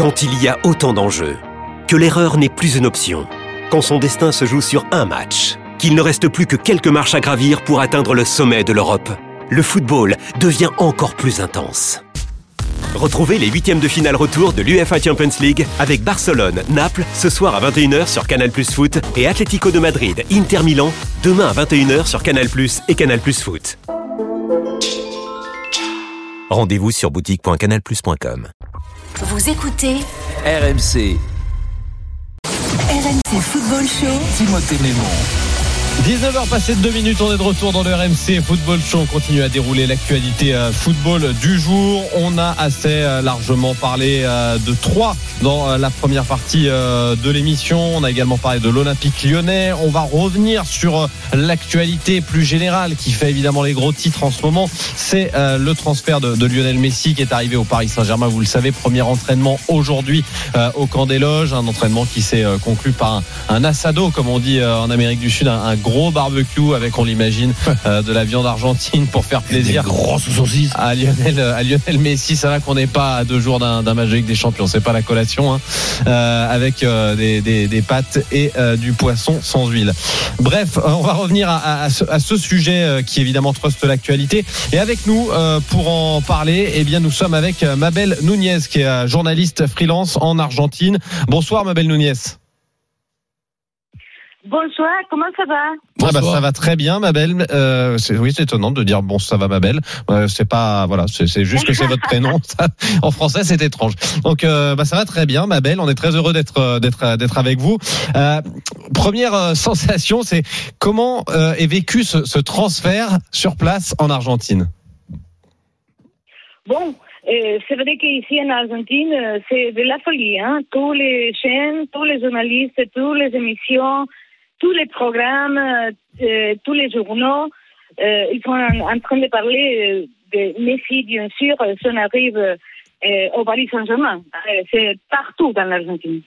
Quand il y a autant d'enjeux, que l'erreur n'est plus une option, quand son destin se joue sur un match, qu'il ne reste plus que quelques marches à gravir pour atteindre le sommet de l'Europe, le football devient encore plus intense. Retrouvez les huitièmes de finale retour de l'UFA Champions League avec Barcelone, Naples ce soir à 21h sur Canal Plus Foot et Atlético de Madrid, Inter Milan demain à 21h sur Canal Plus et Canal Plus Foot. Rendez-vous sur boutique.canalplus.com. Vous écoutez RMC, RMC Football Show. Timothée Mémon. 19h passées de 2 minutes, on est de retour dans le RMC Football Show. On continue à dérouler l'actualité euh, football du jour. On a assez euh, largement parlé euh, de trois dans la première partie de l'émission. On a également parlé de l'Olympique lyonnais. On va revenir sur l'actualité plus générale qui fait évidemment les gros titres en ce moment. C'est le transfert de, Lionel Messi qui est arrivé au Paris Saint-Germain. Vous le savez, premier entraînement aujourd'hui au camp des loges. Un entraînement qui s'est conclu par un, assado, comme on dit en Amérique du Sud, un gros barbecue avec, on l'imagine, euh, de la viande argentine pour faire plaisir. saucisses. À Lionel, à Lionel Messi, ça va qu'on n'est pas à deux jours d'un match avec des champions. C'est pas la collation, hein. euh, avec euh, des, pâtes et du poisson sans huile. Bref, on va revenir à, ce, sujet qui évidemment truste l'actualité. Et avec nous, pour en parler, eh bien, nous sommes avec Mabel Nunez, qui est journaliste freelance en Argentine. Bonsoir, Mabel Nunez. Bonsoir, comment ça va ah bah, Ça va très bien, ma belle. Euh, oui, c'est étonnant de dire bon, ça va, ma belle. Euh, c'est pas, voilà, c'est juste que c'est votre prénom. en français, c'est étrange. Donc, euh, bah, ça va très bien, ma belle. On est très heureux d'être d'être d'être avec vous. première sensation, c'est comment est vécu ce, ce, transfert sur place en Argentine? Bon. c'est vrai qu'ici en Argentine, c'est de la folie. Hein? Tous les chaînes, tous les journalistes, toutes les émissions, tous les programmes, euh, euh, tous les journaux, euh, ils sont en, train de parler de Messi, bien sûr, son arrive au Paris Saint-Germain. c'est partout dans l'Argentine.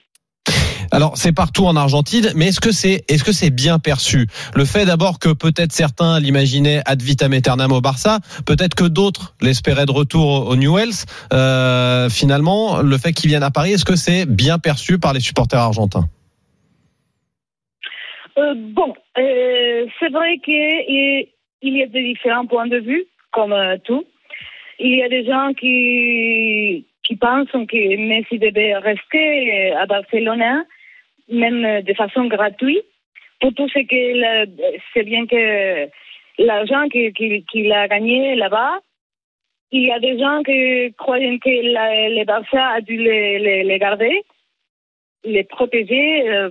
Alors c'est partout en Argentine, mais est-ce que c'est est-ce que c'est bien perçu? Le fait d'abord que peut-être certains l'imaginaient ad vitam aeternam au Barça, peut-être que d'autres l'espéraient de retour au Newells. Euh, finalement, le fait qu'il vienne à Paris, est-ce que c'est bien perçu par les supporters argentins? Euh, bon, euh, c'est vrai qu'il y a des différents points de vue, comme euh, tout. Il y a des gens qui, qui pensent que Messi devait rester à Barcelone, même de façon gratuite, pour tout ce que c'est bien que l'argent qu'il a gagné là-bas. Il y a des gens qui croient que le Barça a dû les, garder, les protéger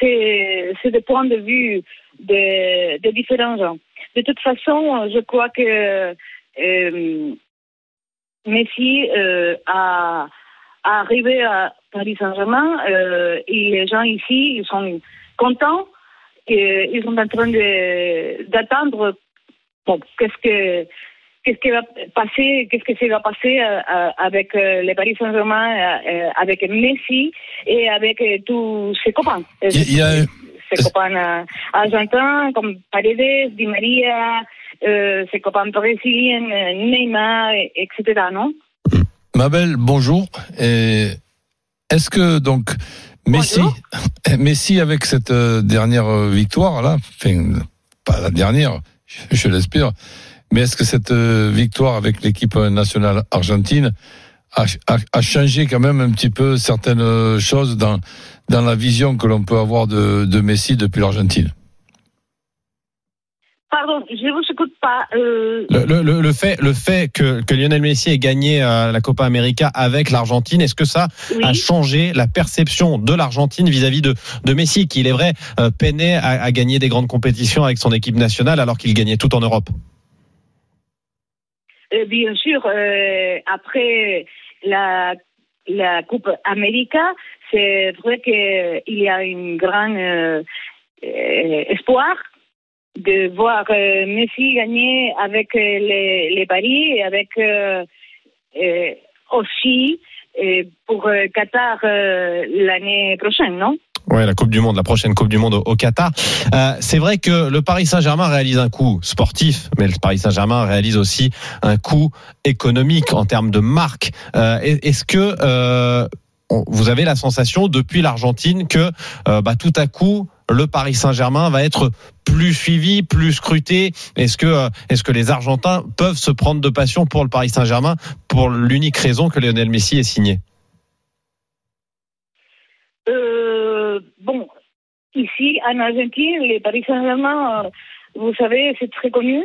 c'est des points de vue de, différents gens. De toute façon, je crois que euh, Messi euh, a, a, arrivé à Paris Saint-Germain euh, et les gens ici ils sont contents et ils sont en train d'attendre bon, qu'est-ce que qu'est-ce qui va passer, qu'est-ce que ça va passer euh, euh, avec euh, le Paris Saint-Germain, avec Messi et avec tous ses copains? Il y a... Ses copains argentins comme Paredes, Di Maria, ses copains brésiliens, Neymar, etc. Non? Mabel, bonjour. Est-ce que donc Messi, Messi avec cette dernière victoire là, enfin pas la dernière, je l'espère, mais est-ce que cette euh, victoire avec l'équipe nationale argentine a, a, changé quand même un petit peu certaines euh, choses dans, dans la vision que l'on peut avoir de, de Messi depuis l'Argentine? Pardon, je ne vous écoute pas. Euh... Le, le, le, fait, le fait que, que Lionel Messi ait gagné euh, la Copa América avec l'Argentine, est-ce que ça a changé la perception de l'Argentine vis-à-vis de, de Messi, qui, il est vrai, peinait à, à gagner des grandes compétitions avec son équipe nationale alors qu'il gagnait tout en Europe? Euh, bien sûr, euh, après la, la Coupe América, c'est vrai qu'il y a un grand euh, espoir de voir Messi gagner avec les, les paris et avec aussi pour Qatar l'année prochaine, non? Ouais, la Coupe du Monde, la prochaine Coupe du Monde au, Qatar. Euh, c'est vrai que le Paris Saint-Germain réalise un coup sportif, mais le Paris Saint-Germain réalise aussi un coup économique en termes de marque. Euh, Est-ce que euh, vous avez la sensation depuis l'Argentine que bah, tout à coup le Paris Saint-Germain va être plus suivi, plus scruté? Est-ce que les Argentins peuvent se prendre de passion pour le Paris Saint-Germain pour l'unique raison que Lionel Messi est signé? Bon, ici, en Argentine, le Paris Saint-Germain, euh, vous savez, c'est très connu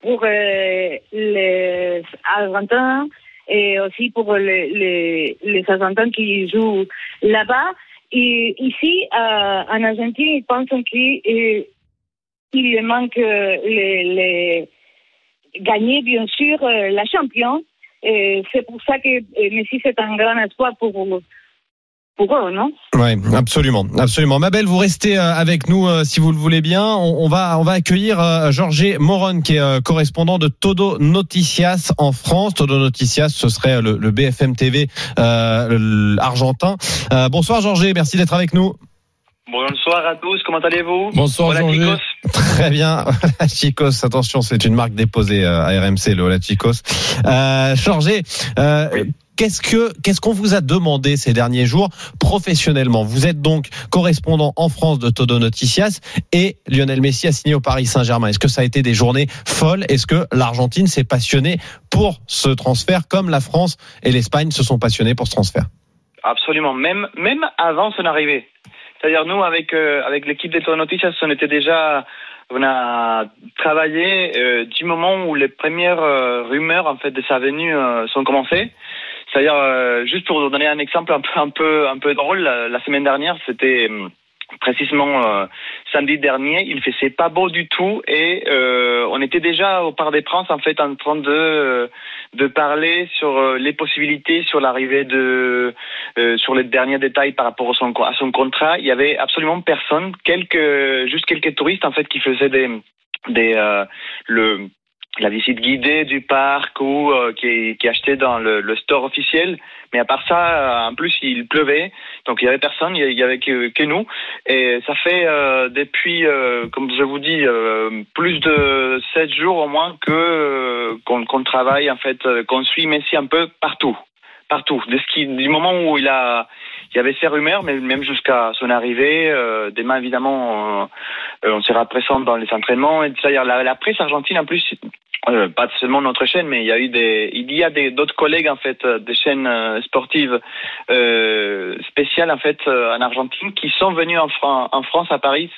pour euh, les Argentins et aussi pour les, les, les Argentins qui jouent là-bas. Et ici, euh, en Argentine, ils pensent qu'il il manque les, les gagner, bien sûr, la champion. Et c'est pour ça que Messi, c'est un grand espoir pour, pour eux, non Oui, absolument, absolument. Mabel, vous restez euh, avec nous euh, si vous le voulez bien. On, on va, on va accueillir euh, Jorge Moron, qui est euh, correspondant de Todo Noticias en France. Todo Noticias, ce serait le, le BFM TV euh, argentin. Euh, bonsoir Jorge, merci d'être avec nous. Bonsoir à tous, comment allez-vous? Bonsoir, Hola, chicos. Très bien. Hola Chicos, attention, c'est une marque déposée euh, à RMC, le Hola Chicos. Euh, Jorge, euh, Oui. Qu'est-ce que qu'est-ce qu'on vous a demandé ces derniers jours professionnellement? Vous êtes donc correspondant en France de Todo Noticias et Lionel Messi a signé au Paris Saint-Germain. Est-ce que ça a été des journées folles? Est-ce que l'Argentine s'est passionnée pour ce transfert comme la France et l'Espagne se sont passionnés pour ce transfert? Absolument, même, même avant son arrivée. C'est-à-dire nous, avec, euh, avec l'équipe des Tour Noticias, on était déjà, on a travaillé euh, du moment où les premières euh, rumeurs en fait de sa venue sont commencées. C'est-à-dire, euh, juste pour vous donner un exemple un peu, un peu, un peu drôle, la, la semaine dernière, c'était hum, précisément euh, samedi dernier, il faisait pas beau du tout et euh, on était déjà au Parc des Princes en fait en train de euh, de parler sur euh, les possibilités sur l'arrivée de euh, sur les derniers détails par rapport à son à son contrat. Il y avait absolument personne, quelques juste quelques touristes en fait qui faisaient des des euh, le la visite guidée du parc ou euh, qui, qui achetait dans le, le store officiel. Mais à part ça, euh, en plus, il pleuvait, donc il y avait personne, il y avait que, nous. Et ça fait euh, depuis, comme je vous dis, plus de sept jours au moins que qu'on travaille en fait, qu'on suit Messi un peu partout, partout. Du moment où il a, il y avait ces rumeurs, mais même jusqu'à son arrivée, euh, demain évidemment, euh, on sera présent dans les entraînements. Et la, presse argentine en plus. Euh, pas seulement notre chaîne, mais il y a eu des, il y a d'autres collègues en fait, euh, des chaînes euh, sportives euh, spéciales en fait euh, en Argentine qui sont venus en, en France à Paris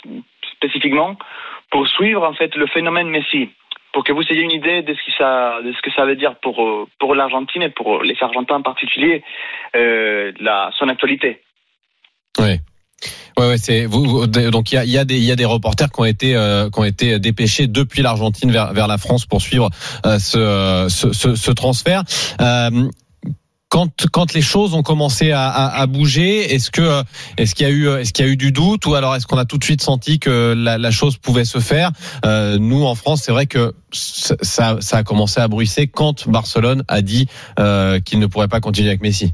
spécifiquement pour suivre en fait le phénomène Messi, pour que vous ayez une idée de ce que ça, de ce que ça veut dire pour euh, pour l'Argentine et pour les Argentins en particulier, euh, la son actualité. Oui. Ouais, ouais, c'est vous, donc il y a, y a des y a des reporters qui ont été euh, qui ont été dépêchés depuis l'Argentine vers vers la France pour suivre euh, ce, euh, ce ce transfert. Euh, quand les choses ont commencé à, bouger, est-ce qu'il y a eu du doute ou alors est-ce qu'on a tout de suite senti que la, chose pouvait se faire? Euh, Nous en France, c'est vrai que ça a commencé à bruisser quand Barcelone a dit euh, qu'il ne pourrait pas continuer avec Messi.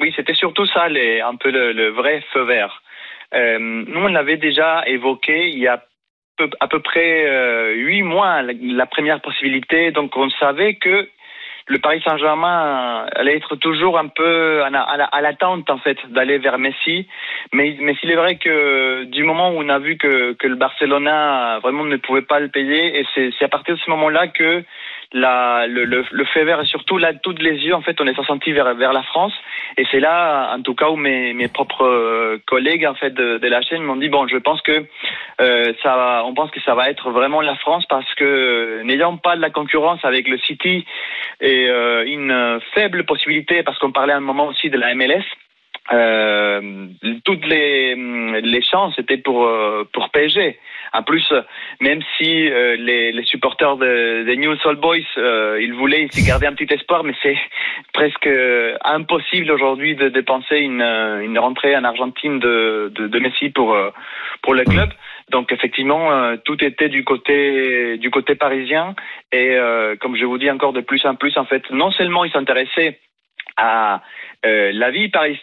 Oui, c'était surtout ça, un peu le, vrai feu vert. Euh, nous, on l'avait déjà évoqué il y a à peu près huit mois, la première possibilité. Donc, on savait que le Paris Saint-Germain allait être toujours un peu à, la- à, la- à l'attente, en fait, d'aller vers Messi. Mais, mais est vrai que du moment où on a vu que, que le Barcelona vraiment ne pouvait pas le payer, et c'est, c'est à partir de ce moment-là que le, le, fait vert et surtout là, toutes les yeux, en fait, on est senti vers, vers la France. Et c'est là, en tout cas, où mes, propres euh, collègues en fait de, la chaîne m'ont dit bon, je pense que euh, ça, on pense que ça va être vraiment la France parce que n'ayant pas de la concurrence avec le City et euh, une faible possibilité, parce qu'on parlait à un moment aussi de la MLS. Toutes les, chances étaient pour pour PSG. En plus, même si euh, les, les supporters de, des New Soul Boys, euh, ils voulaient, ils gardaient un petit espoir, mais c'est presque euh, impossible aujourd'hui de dépenser une, euh, une rentrée en Argentine de, de, de Messi pour euh, pour le club. Donc effectivement, euh, tout était du côté du côté parisien et euh, comme je vous dis encore de plus en plus, en fait, non seulement ils s'intéressaient à euh, la vie Paris,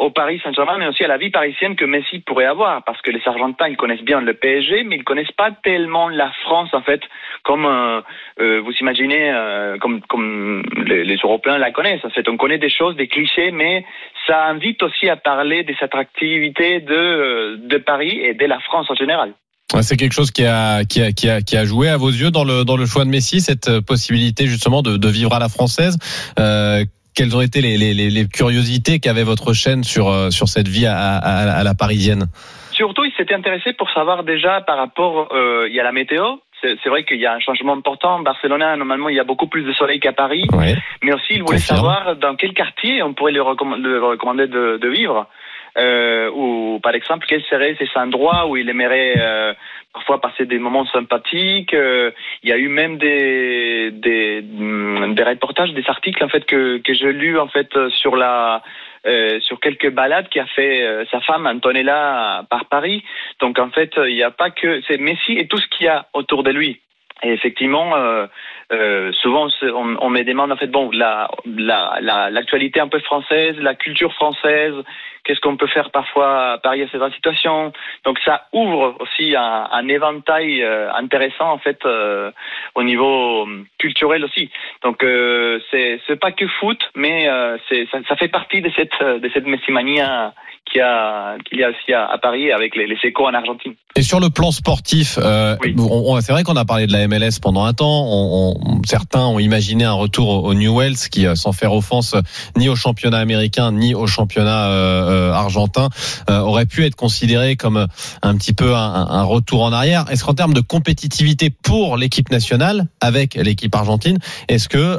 au Paris Saint-Germain, mais aussi à la vie parisienne que Messi pourrait avoir, parce que les Argentins ils connaissent bien le PSG, mais ils connaissent pas tellement la France en fait, comme euh, euh, vous imaginez, comme les, Européens la connaissent. En fait, on connaît des choses, des clichés, mais ça invite aussi à parler des attractivités de Paris et de la France en général. C'est quelque chose qui a, joué à vos yeux dans le, choix de Messi, cette possibilité justement de, vivre à la française. Quelles ont été les, les, les curiosités qu'avait votre chaîne sur, sur cette vie à, à, à la parisienne? Surtout, il s'était intéressé pour savoir déjà par rapport, euh, il y a la météo. C'est vrai qu'il y a un changement important. Barcelone, normalement, il y a beaucoup plus de soleil qu'à Paris. Ouais. Mais aussi, il voulait Confirme. savoir dans quel quartier on pourrait lui recommander de, de vivre. Euh, ou par exemple, quels seraient ces endroits où il aimerait euh, parfois passer des moments sympathiques. Euh, il y a eu même des, des, des reportages, des articles en fait que, que j'ai lus en fait sur la euh, sur quelques balades qu'a fait euh, sa femme Antonella par Paris. Donc en fait, il n'y a pas que c'est Messi et tout ce qu'il y a autour de lui. Et effectivement, euh, euh, souvent on, on, me demande en fait bon la l'actualité la, la, un peu française, la culture française, qu'est-ce qu'on peut faire parfois à Paris à cette situation. Donc ça ouvre aussi un, un éventail euh, intéressant en fait euh, au niveau culturel aussi. Donc euh, c'est c'est pas que foot, mais c'est ça, ça, fait partie de cette de cette messimanie qu'il y a qu'il y a aussi à, à, Paris avec les, les en Argentine. Et sur le plan sportif, euh, oui. c'est vrai qu'on a parlé de la MLS pendant un temps. On, on, certains ont imaginé un retour au, au New Wells qui, sans faire offense ni au championnat américain ni au championnat euh, argentin, euh, aurait pu être considéré comme un petit peu un, retour en arrière. Est-ce qu'en termes de compétitivité pour l'équipe nationale avec l'équipe argentine, est-ce que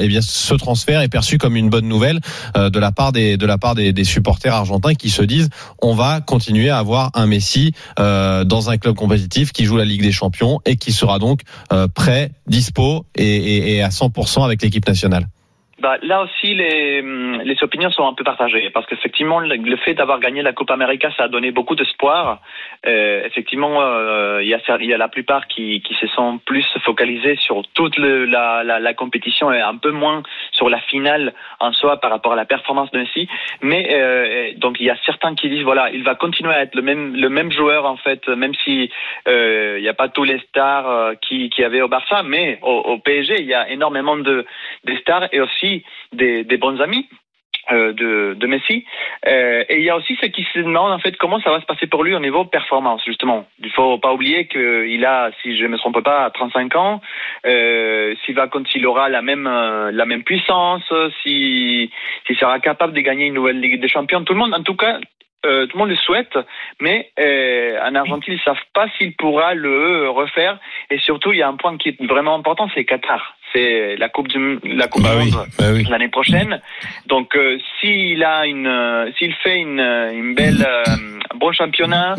eh bien ce transfert est perçu comme une bonne nouvelle de la part des de la part des, supporters argentins qui se disent on va continuer à avoir un Messi euh, dans un club compétitif qui joue la Ligue des Champions et qui sera donc euh, prêt, dispo et, et, et à 100% avec l'équipe nationale? Bah, là aussi, les, les opinions sont un peu partagées parce qu'effectivement, le, fait d'avoir gagné la Coupe América, ça a donné beaucoup d'espoir. Euh, effectivement, euh, il y, a, il y a la plupart qui, qui se sont plus focalisés sur toute la, la, la, compétition et un peu moins sur la finale en soi par rapport à la performance de Messi. Mais euh, donc, il y a certains qui disent voilà, il va continuer à être le même, le même joueur en fait, même si euh, il n'y a pas tous les stars euh, qui, qui avaient au Barça, mais au, au PSG, il y a énormément de des stars et aussi des, bons amis. Euh, de, Messi. Euh, et il y a aussi ceux qui se demandent en fait comment ça va se passer pour lui au niveau performance justement. Il faut pas oublier qu'il a, si je ne me trompe pas, 35 ans. Euh, s'il va quand il aura la même la même puissance, si s'il sera capable de gagner une nouvelle Ligue des Champions, tout le monde, en tout cas, tout le monde le souhaite, mais en Argentine, ils ne savent pas s'il pourra le refaire. Et surtout, il y a un point qui est vraiment important, c'est Qatar. C'est la Coupe du la Coupe bah du oui, Monde bah oui. l'année prochaine. Donc, euh, s'il a une, euh, s'il fait une, une belle, euh, un bon championnat,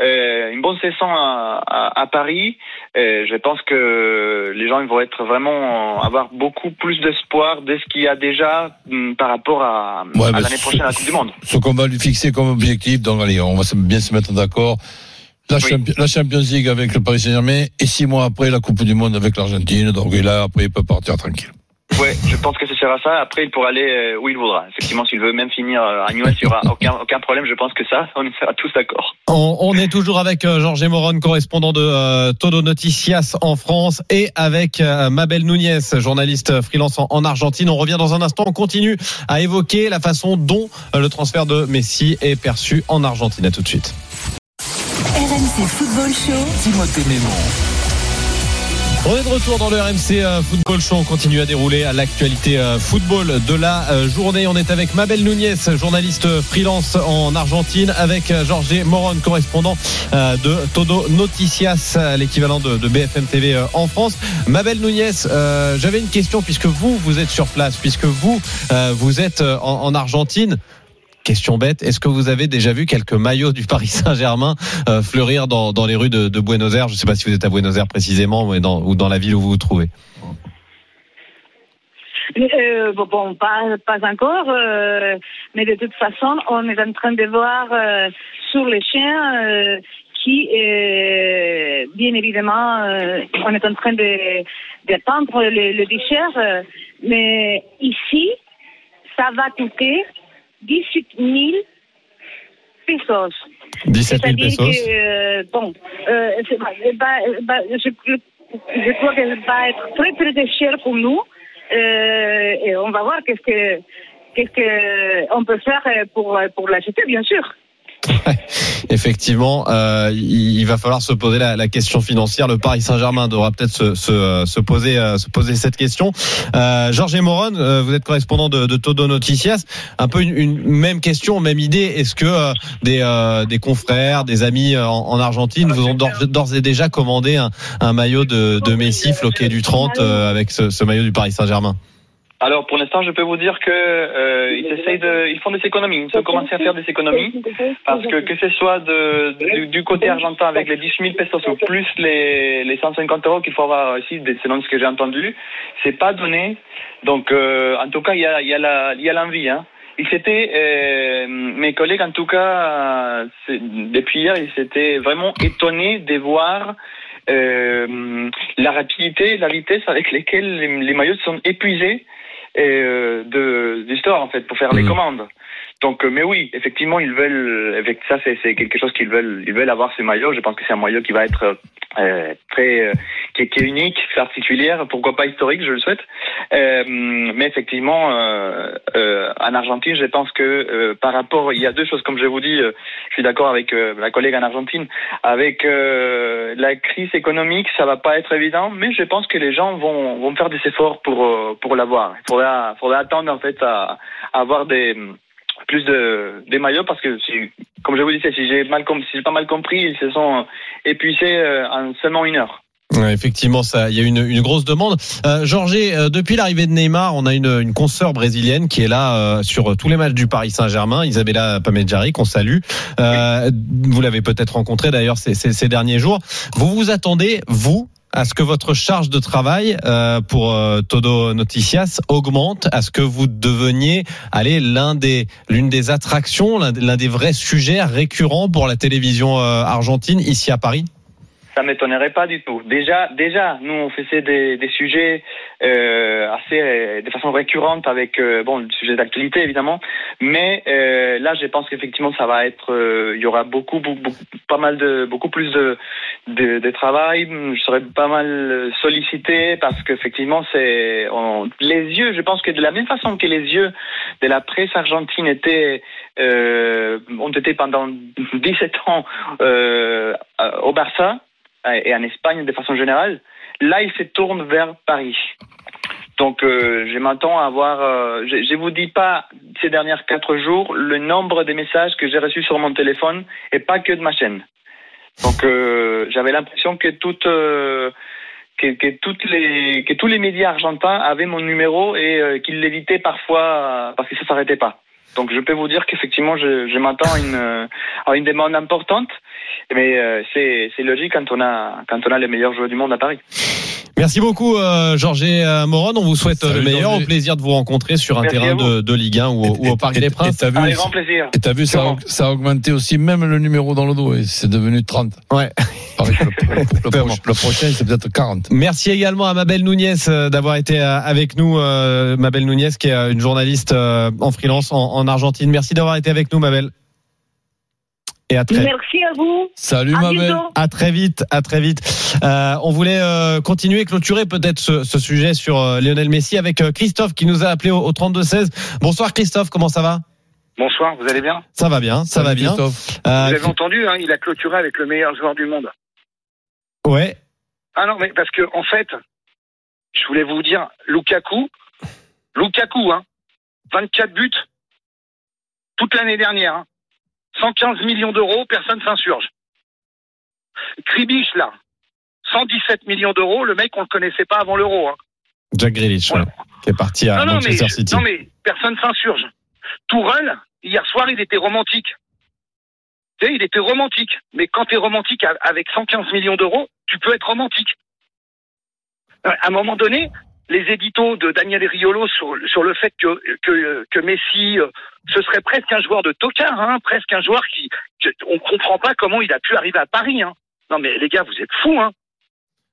une bonne saison à, à, à Paris, je pense que les gens ils vont être vraiment avoir beaucoup plus d'espoir de ce qu'il y a déjà mm, par rapport à, ouais, à l'année prochaine à la Coupe du Monde. Ce qu'on va lui fixer comme objectif, donc allez, on va bien se mettre d'accord. La, oui. Champions, la, Champions League avec le Paris Saint-Germain et six mois après la Coupe du Monde avec l'Argentine. Donc et là, après, il peut partir tranquille. Ouais, je pense que ce sera ça. Après, il pourra aller où il voudra. Effectivement, s'il veut même finir à Newell's, il n'y aura aucun, aucun problème. Je pense que ça, on sera tous d'accord. On, on, est toujours avec euh, Georges Moron, correspondant de euh, Todo Noticias en France, et avec euh, Mabel Núñez, journaliste freelance en, en, Argentine. On revient dans un instant. On continue à évoquer la façon dont le transfert de Messi est perçu en Argentine. À tout de suite. Football Show. On est de retour dans le RMC euh, Football Show. On continue à dérouler à l'actualité euh, football de la euh, journée. On est avec Mabel Núñez, journaliste freelance en Argentine, avec Georges Moron, correspondant de Todo Noticias, l'équivalent de, BFM TV en France. Mabel Núñez, j'avais une question puisque vous, vous êtes sur place, puisque vous, vous êtes en Argentine. Question bête, est-ce que vous avez déjà vu quelques maillots du Paris Saint-Germain euh, fleurir dans, dans, les rues de, Buenos Aires? Je ne sais pas si vous êtes à Buenos Aires précisément mais dans, ou dans la ville où vous vous trouvez. Euh, bon, pas, encore, euh, mais de toute façon, on est en train de voir sur les chiens qui, bien évidemment, on est en train de, de le, le t-shirt, mais ici, ça va coûter 18 000 pesos. 17 000 C'est-à-dire pesos. que, euh, bon, euh, bah, bah, je, je crois que ça va être très très cher pour nous. Euh, et on va voir qu'est-ce que qu'est-ce que on peut faire pour pour l'acheter, bien sûr. Effectivement, euh, il, il va falloir se poser la, la question financière. Le Paris Saint-Germain devra peut-être se, se, se poser euh, se poser cette question. Euh, Georges Moron, euh, vous êtes correspondant de, de Todo Noticias. Un peu une, une même question, même idée. Est-ce que euh, des, euh, des confrères, des amis euh, en, en Argentine vous ont d'ores d'ores et déjà commandé un, un maillot de, de Messi floqué du 30 euh, avec ce, ce maillot du Paris Saint-Germain? Alors pour l'instant, je peux vous dire que euh, ils essayent de, ils font des économies. Ils ont commencé à faire des économies parce que que ce soit de, du, côté argentin avec les 10 000 pesos ou plus les, les 150 euros qu'il faut avoir ici, selon ce que j'ai entendu, c'est pas donné. Donc euh, en tout cas, il y a, il y a la, il y a l'envie. Hein. Ils s'étaient, euh, mes collègues en tout cas, depuis hier, ils s'étaient vraiment étonnés de voir euh, la rapidité, la vitesse avec lesquelles les, les maillots sont épuisés euh, de, du store en fait pour faire les Mhm. commandes. Donc, euh, mais oui, effectivement, ils veulent, ça, c'est quelque chose qu'ils veulent, ils veulent avoir ces maillots. Je pense que c'est un maillot qui va être euh, très, euh, qui, est, qui est unique, particulière, pourquoi pas historique, je le souhaite. Euh, mais effectivement, euh, euh, en Argentine, je pense que par rapport, il y a deux choses, comme je vous dis, je suis d'accord avec la collègue en Argentine, avec la crise économique, ça va pas être évident, mais je pense que les gens vont, vont faire des efforts pour pour l'avoir. Il faudra, faudra attendre en fait à, à avoir des plus de des maillots parce que si, comme je vous disais, si j'ai mal si j'ai pas mal compris, ils se sont épuisés euh, en seulement une heure. Effectivement, ça, il y a une, une grosse demande. Euh, Georges, euh, depuis l'arrivée de Neymar, on a une, une consoeur brésilienne qui est là euh, sur tous les matchs du Paris Saint-Germain, Isabella Pamedjari, qu'on salue. Euh, vous l'avez peut-être rencontrée d'ailleurs ces derniers jours. Vous vous attendez, vous, à ce que votre charge de travail euh, pour euh, Todo Noticias augmente, à ce que vous deveniez, allez, l'un des, l'une des attractions, l'un des vrais sujets récurrents pour la télévision euh, argentine ici à Paris? Ça m'étonnerait pas du tout. Déjà, déjà, nous on faisait des, des sujets euh, assez euh, de façon récurrente avec euh, bon le sujet d'actualité évidemment, mais euh, là je pense qu'effectivement ça va être, euh, il y aura beaucoup, beaucoup, pas mal de beaucoup plus de, de, de travail. Je serai pas mal sollicité parce qu'effectivement c'est les yeux. Je pense que de la même façon que les yeux de la presse argentine étaient ont été pendant 17 ans au Barça et en Espagne de façon générale, là il se tourne vers Paris. Donc euh, je m'attends à avoir, euh, je, je vous dis pas ces dernières quatre jours le nombre de messages que j'ai reçus sur mon téléphone et pas que de ma chaîne. Donc euh, j'avais l'impression que toutes euh, que, que toutes les que tous les médias argentins avaient mon numéro et euh, qu'ils l'évitaient parfois euh, parce que ça s'arrêtait pas. Donc je peux vous dire qu'effectivement je, je m'attends à une euh, à une demande importante, mais euh, c'est c'est logique quand on a quand on a les meilleurs joueurs du monde à Paris. Merci beaucoup, euh, Georges euh, Moron. On vous souhaite euh, Salut, le meilleur. Au plaisir de vous rencontrer sur un Merci terrain de, de Ligue 1 ou, au- ou au Parc Et- des Princes. Et t'as vu, Avec grand plaisir. et t'as vu ça, ça a augmenté aussi même le numéro dans le dos. et C'est devenu 30. Ouais. Le, le- le Vraiment. proche- le prochain, c'est peut-être 40. Merci également à Mabel Nounès euh, d'avoir été avec nous. Mabel Nounès, qui est une journaliste en freelance en, en Argentine. Merci d'avoir été avec nous, Mabel. Et à très, Merci à vous. Salut, À ma belle. à très vite, à très vite. Euh, on voulait euh, continuer, clôturer peut-être ce, ce sujet sur euh, Lionel Messi avec euh, Christophe qui nous a appelé au, au 32-16. Bonsoir Christophe, comment ça va? Bonsoir, vous allez bien? Ça va bien, ça Salut, va bien. Christophe. Euh, Vous avez entendu, hein, il a clôturé avec le meilleur joueur du monde. ouais, Ah non, mais parce que en fait, je voulais vous dire, Lukaku, Lukaku, hein, 24 buts toute l'année dernière, hein, 115 millions d'euros, personne s'insurge. Kribiche, là, 117 millions d'euros, le mec, on le connaissait pas avant l'euro. Hein. Jack Grealish, ouais, qui est parti à Non, non, mais, Manchester City. non, mais personne s'insurge. Tourelle, hier soir, il était romantique. Tu sais, il était romantique. Mais quand tu es romantique avec 115 millions d'euros, tu peux être romantique. Euh, À un moment donné, les éditos de Daniel Riolo sur, sur le fait que, que, que Messi, euh, ce serait presque un joueur de tocard, hein, presque un joueur qui... on comprend pas comment il a pu arriver à Paris. Hein. Non mais les gars, vous êtes fous. Hein.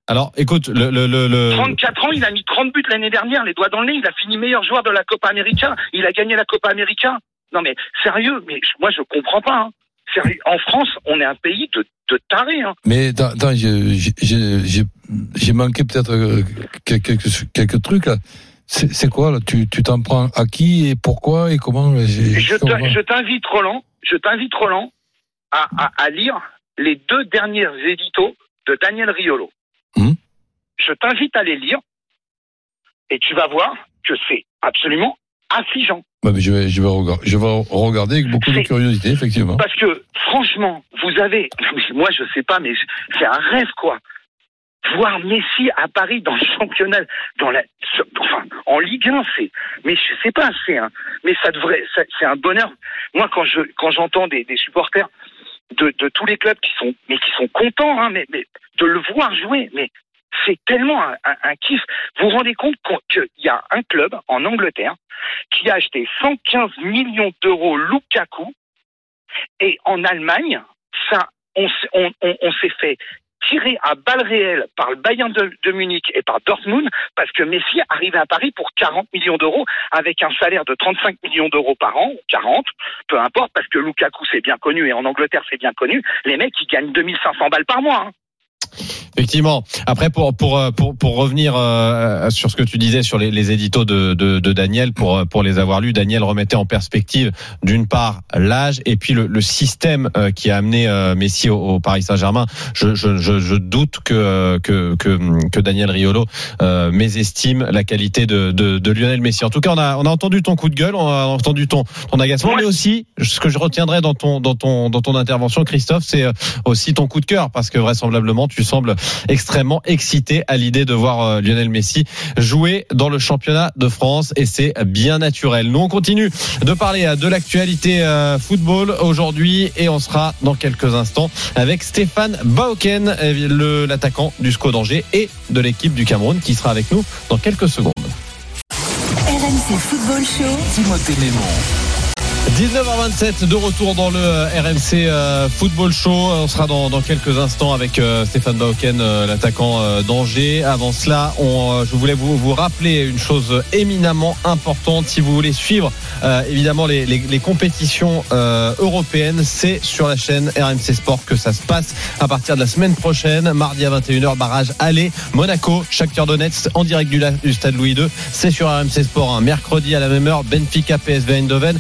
Alors, écoute, le, le, le, le- 34 ans, il a mis 30 buts l'année dernière, les doigts dans le nez, il a fini meilleur joueur de la Copa América, il a gagné la Copa América. Non mais sérieux, mais moi je comprends pas. Hein. Sérieux, en France, on est un pays de, de tarés. Hein. Mais attends, j'ai- manqué peut-être euh, quelques, quelques trucs là. C'est quoi là? Tu tu t'en prends à qui et pourquoi et comment? Je t'invite Roland, je t'invite Roland à, à, à lire les deux derniers éditos de Daniel Riolo. Hmm? Je t'invite à les lire et tu vas voir que c'est absolument affligeant. Bah, mais je vais je vais regarder, je vais regarder avec beaucoup de curiosité effectivement. Parce que franchement, vous avez, moi je sais pas, mais c'est un rêve quoi. Voir Messi à Paris dans le championnat, dans la, enfin, en Ligue 1, c'est, mais je sais pas, c'est un, mais ça devrait, c'est un bonheur. Moi, quand je, quand j'entends des, des supporters de, de tous les clubs qui sont, mais qui sont contents, hein, mais, mais de le voir jouer, mais c'est tellement un, kiff. Vous vous rendez compte qu'il y a un club en Angleterre qui a acheté 115 millions d'euros Lukaku et en Allemagne, ça, on, s'est fait tirer à balles réelles par le Bayern de, Munich et par Dortmund parce que Messi arrivait à Paris pour 40 millions d'euros avec un salaire de 35 millions d'euros par an, ou 40, peu importe, parce que Lukaku c'est bien connu et en Angleterre c'est bien connu, les mecs ils gagnent 2500 balles par mois. hein. Effectivement. Après, pour pour euh, pour pour revenir euh, sur ce que tu disais sur les, les éditos de, de de Daniel, pour euh, pour les avoir lus, Daniel remettait en perspective d'une part l'âge et puis le, le système qui a amené Messi au, au Paris Saint-Germain. Je, je je je doute que que que que Daniel Riolo mésestime la qualité de, de de Lionel Messi. En tout cas, on a on a entendu ton coup de gueule, on a entendu ton ton agacement, mais aussi ce que je retiendrai dans ton dans ton dans ton intervention, Christophe, c'est aussi ton coup de cœur parce que vraisemblablement tu sembles extrêmement excité à l'idée de voir euh, Lionel Messi jouer dans le championnat de France et c'est bien naturel. Nous on continue de parler euh, de l'actualité euh, football aujourd'hui et on sera dans quelques instants avec Stéphane Bauken, le- l'attaquant du SCO d'Angers et de l'équipe du Cameroun qui sera avec nous dans quelques secondes. RMC Football Show. Timothée Mémon. 19h27 de retour dans le euh, RMC euh, Football Show. On sera dans, dans quelques instants avec euh, Stéphane Bauken, euh, l'attaquant euh, d'Angers. Avant cela, euh, je voulais vous, vous rappeler une chose éminemment importante. Si vous voulez suivre euh, évidemment les, les- compétitions euh, européennes, c'est sur la chaîne RMC Sport que ça se passe à partir de la semaine prochaine. Mardi à 21h, barrage aller Monaco, Shakhtar Donetsk en direct du, du stade Louis II. C'est sur RMC Sport. hein. Mercredi à la même heure, Benfica PSV Eindhoven.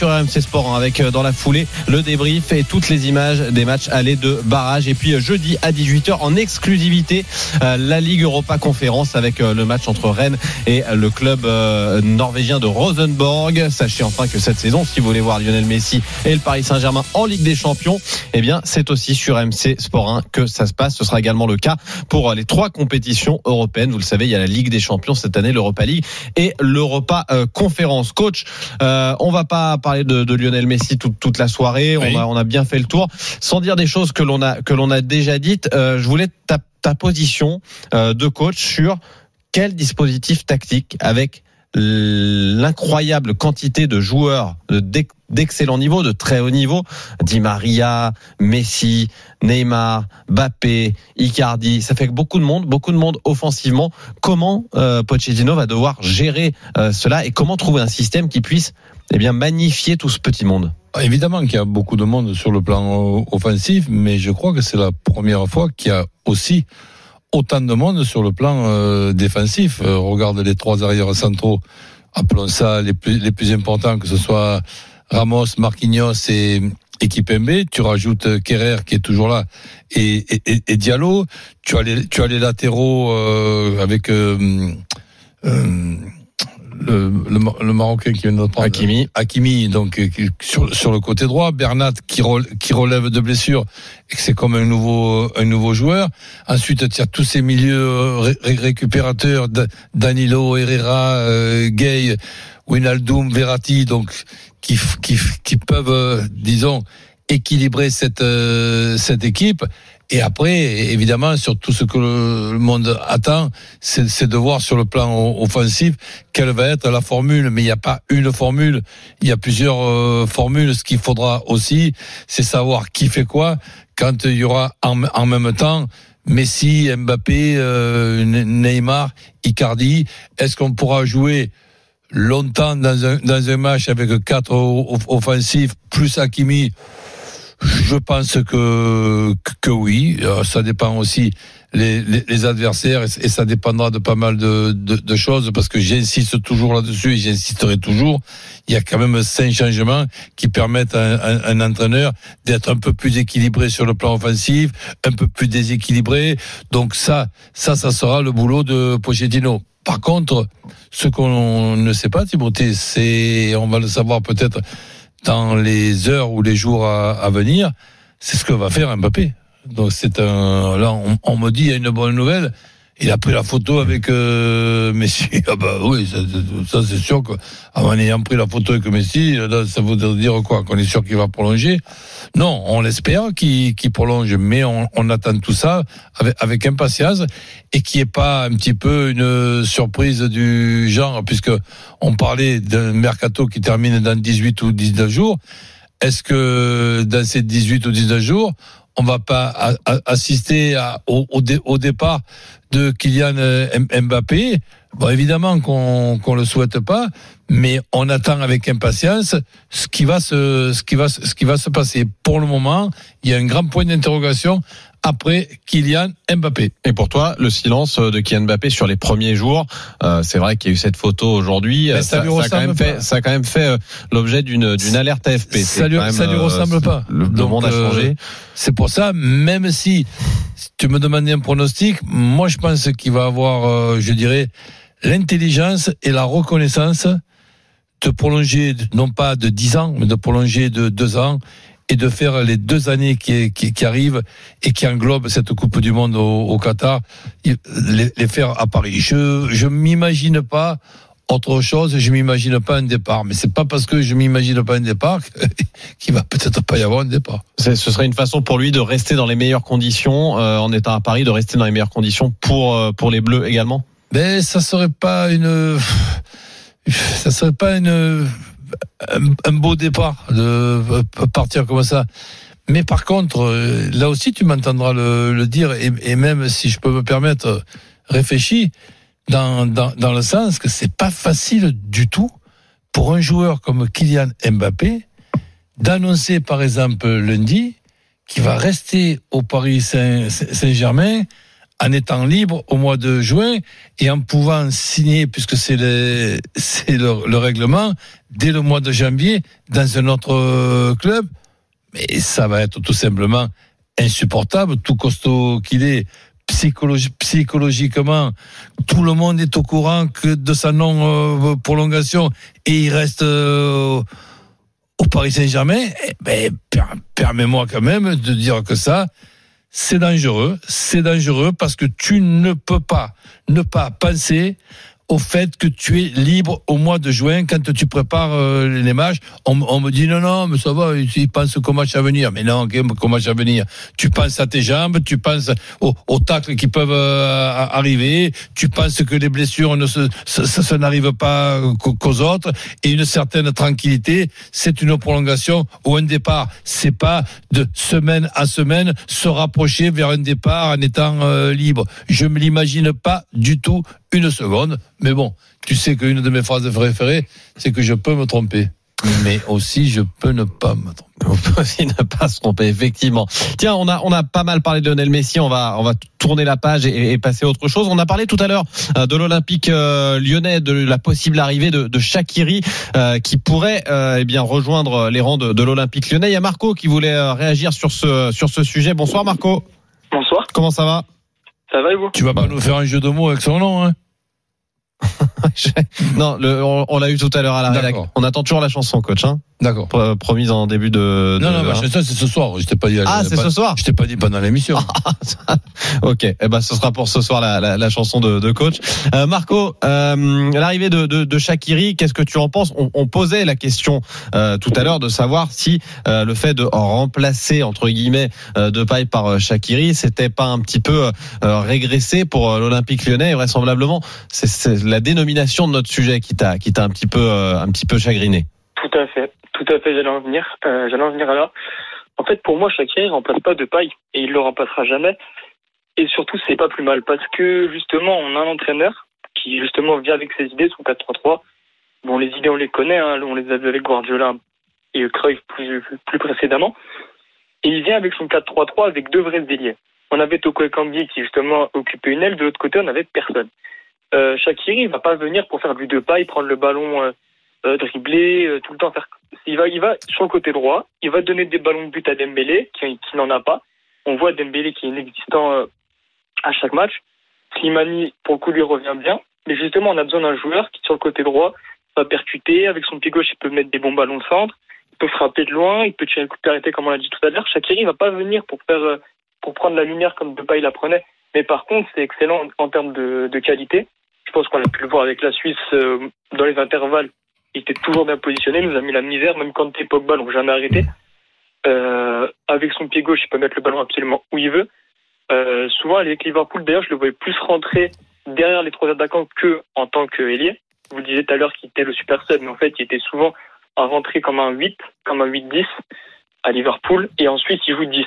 Sur RMC Sport hein, avec euh, dans la foulée le débrief et toutes les images des matchs allés de barrage. Et puis euh, jeudi à 18h en exclusivité euh, la Ligue Europa Conférence avec euh, le match entre Rennes et le club euh, norvégien de Rosenborg. Sachez enfin que cette saison, si vous voulez voir Lionel Messi et le Paris Saint-Germain en Ligue des Champions, eh bien c'est aussi sur MC Sport 1 que ça se passe. Ce sera également le cas pour euh, les trois compétitions européennes. Vous le savez, il y a la Ligue des Champions cette année, l'Europa League et l'Europa Conférence. Coach, on va pas parler de, de Lionel Messi toute, toute la soirée. Oui. On, a, on a bien fait le tour. Sans dire des choses que l'on a que l'on a déjà dites, euh, je voulais ta, ta position euh, de coach sur quel dispositif tactique avec l'incroyable quantité de joueurs de d'ex- d'excellent niveau, de très haut niveau, Di Maria, Messi, Neymar, Mbappé, Icardi, ça fait beaucoup de monde, beaucoup de monde offensivement. Comment euh, Pochettino va devoir gérer euh, cela et comment trouver un système qui puisse eh bien magnifier tout ce petit monde Évidemment qu'il y a beaucoup de monde sur le plan euh, offensif, mais je crois que c'est la première fois qu'il y a aussi autant de monde sur le plan euh, défensif. Euh, regarde les trois arrières centraux, appelons ça les plus, les plus importants, que ce soit Ramos, Marquinhos et, et Kipembe. Tu rajoutes Kerrer qui est toujours là et, Diallo. Tu as les, tu as les latéraux avec le, le, le Marocain qui vient de prendre. Hakimi. Hakimi, donc euh, sur, sur le côté droit, Bernat qui, rel- qui relève de blessure et que c'est comme un nouveau un nouveau joueur. Ensuite, tu as tous ces milieux euh, ré- ré- récupérateurs, Da- Danilo, Herrera, euh, Gay, Wijnaldum, Verratti, donc qui qui qui peuvent, euh, disons, équilibrer cette euh, cette équipe. Et après, évidemment, sur tout ce que le monde attend, c'est de voir sur le plan offensif quelle va être la formule. Mais il n'y a pas une formule, il y a plusieurs euh, formules. Ce qu'il faudra aussi, c'est savoir qui fait quoi quand il y aura en, en même temps Messi, Mbappé, euh, Neymar, Icardi. Est-ce qu'on pourra jouer longtemps dans un, dans un match avec quatre offensifs plus Hakimi je pense que, que oui. Euh, ça dépend aussi les, les, adversaires et, ça dépendra de pas mal de, de, choses parce que j'insiste toujours là-dessus et j'insisterai toujours. Il y a quand même cinq changements qui permettent à un, un entraîneur d'être un peu plus équilibré sur le plan offensif, un peu plus déséquilibré. Donc ça, ça, ça sera le boulot de Pochettino. Par contre, ce qu'on ne sait pas, Timothée, c'est, on va le savoir peut-être dans les heures ou les jours à, venir, c'est ce que va faire Mbappé. Donc c'est un. Là, on, on, me dit il y a une bonne nouvelle. Il a pris la photo avec euh, Messi. Ah bah oui, ça, c'est sûr qu'en ayant pris la photo avec Messi, ça voudrait dire quoi? Qu'on est sûr qu'il va prolonger? Non, on l'espère qu'il prolonge, mais on, on, attend tout ça avec, avec impatience et qui est pas un petit peu une surprise du genre, puisque on parlait d'un mercato qui termine dans 18 ou 19 jours. Est-ce que dans ces 18 ou 19 jours, on va pas assister au, au, départ de Kylian euh, Mbappé. Bon, évidemment qu'on qu'on le souhaite pas, mais on attend avec impatience ce qui va se ce qui va ce qui va se passer. Pour le moment, il y a un grand point d'interrogation après Kylian Mbappé. Et pour toi, le silence de Kylian Mbappé sur les premiers jours, euh, c'est vrai qu'il y a eu cette photo aujourd'hui. Ça, ça, a quand même fait, ça a quand même fait euh, l'objet d'une alerte AFP. Ça lui, ça lui ressemble pas. Le, monde a changé. c'est pour ça, même si, tu me demandais un pronostic, moi je pense qu'il va avoir, je dirais, l'intelligence et la reconnaissance de prolonger, non pas de 10 ans, mais de prolonger de 2 ans et de faire les deux années qui, qui, qui, arrivent et qui englobent cette Coupe du Monde au, au Qatar, les, les, faire à Paris. Je je m'imagine pas autre chose, je m'imagine pas un départ. Mais c'est pas parce que je m'imagine pas un départ qu'il va peut-être pas y avoir un départ. Ce serait une façon pour lui de rester dans les meilleures conditions euh, en étant à Paris, de rester dans les meilleures conditions pour euh, pour les Bleus également. Mais ça serait pas une ça serait pas une un, beau départ de partir comme ça. Mais par contre, euh, là aussi, tu m'entendras le, dire, et, même si je peux me permettre, réfléchis dans, dans, le sens que c'est pas facile du tout pour un joueur comme Kylian Mbappé d'annoncer, par exemple, lundi, qu'il va rester au Paris Saint-Germain en étant libre au mois de juin et en pouvant signer, puisque c'est le, règlement, dès le mois de janvier dans un autre euh, club. Mais ça va être tout simplement insupportable, tout costaud qu'il est. psychologiquement, tout le monde est au courant que de sa non-prolongation et il reste euh, au Paris Saint-Germain. Eh ben, permets-moi quand même de dire que ça, c'est dangereux, c'est dangereux parce que tu ne peux pas ne pas penser au fait que tu es libre au mois de juin quand tu prépares euh, les matchs. On, on, me dit non, non, mais ça va, ils pensent qu'au match à venir. Mais non, qu'au match à venir. Tu penses à tes jambes, tu penses aux, aux tacles qui peuvent euh, arriver, tu penses que les blessures ne se, ça, ça n'arrive pas qu'aux autres. Et une certaine tranquillité, c'est une prolongation ou un départ. C'est pas de semaine à semaine se rapprocher vers un départ en étant euh, libre. Je me l'imagine pas du tout une seconde. Mais bon, tu sais qu'une de mes phrases préférées, c'est que je peux me tromper. Mais aussi, je peux ne pas me tromper. On peut aussi ne pas se tromper, effectivement. Tiens, on a on a pas mal parlé de Lionel Messi. On va on va tourner la page et, passer à autre chose. On a parlé tout à l'heure euh, de l'Olympique euh, Lyonnais, de la possible arrivée de, de Shakiri euh, qui pourrait eh bien rejoindre les rangs de, de l'Olympique Lyonnais. Il y a Marco qui voulait réagir sur ce sur ce sujet. Bonsoir Marco. Bonsoir. Comment ça va? Ça va et vous Tu vas pas nous faire un jeu de mots avec son nom, hein? Non, le, on, l'a eu tout à l'heure à la rédac. On attend toujours la chanson, coach. Hein D'accord. Promise en début de. non, non, bah, ça c'est ce soir. Je t'ai pas dit. Ah, c'est ce soir. Je t'ai pas dit pendant l'émission. ok. Eh ben, ce sera pour ce soir la, la, la chanson de, de coach. Euh, Marco, euh, l'arrivée de, de, de Shakiri, qu'est-ce que tu en penses? On, on, posait la question euh, tout à l'heure de savoir si euh, le fait de remplacer entre guillemets euh, de paille par Shakiri, c'était pas un petit peu régressé pour l'Olympique Lyonnais. Et vraisemblablement, c'est la dénomination de notre sujet qui t'a qui t'a un petit peu un petit peu chagriné. Tout à fait. Tout à fait, j'allais en venir. Euh, j'allais en venir là. En fait, pour moi, Shakiri ne remplace pas de paille et il le remplacera jamais. Et surtout, c'est pas plus mal parce que justement, on a un entraîneur qui justement vient avec ses idées, son 4-3-3. Bon, les idées, on les connaît, hein, on les a vues avec Guardiola et Cruyff plus, précédemment. Et il vient avec son 4-3-3 avec deux vrais ailiers. On avait Toko Ekambi qui justement occupait une aile, de l'autre côté, on n'avait personne. Euh, Shakiri, il va pas venir pour faire du deux pas, il prend le ballon euh, euh, dribbler, euh, tout le temps faire. Il va, il va sur le côté droit, il va donner des ballons de but à Dembélé qui, qui n'en a pas. On voit Dembélé qui est inexistant euh, à chaque match. Slimani, pour le coup, lui revient bien. Mais justement, on a besoin d'un joueur qui, sur le côté droit, va percuter. Avec son pied gauche, il peut mettre des bons ballons de centre. Il peut frapper de loin. Il peut tirer le coup de arrêté, comme on l'a dit tout à l'heure. Shakiri va pas venir pour faire, euh, pour prendre la lumière comme Depay la prenait. Mais par contre, c'est excellent en, en termes de, de, qualité. Je pense qu'on a pu le voir avec la Suisse euh, dans les intervalles. Il était toujours bien positionné. Il nous a mis la misère. Même quand t'es Pogba, donc jamais arrêté. Euh, avec son pied gauche, il peut mettre le ballon absolument où il veut. Euh, souvent, avec Liverpool, d'ailleurs, je le voyais plus rentrer derrière les trois attaquants que en tant qu'ailier. Vous le disiez tout à l'heure qu'il était le super sub, mais en fait, il était souvent à rentrer comme un 8, comme un 8-10 à Liverpool, et ensuite, il joue 10.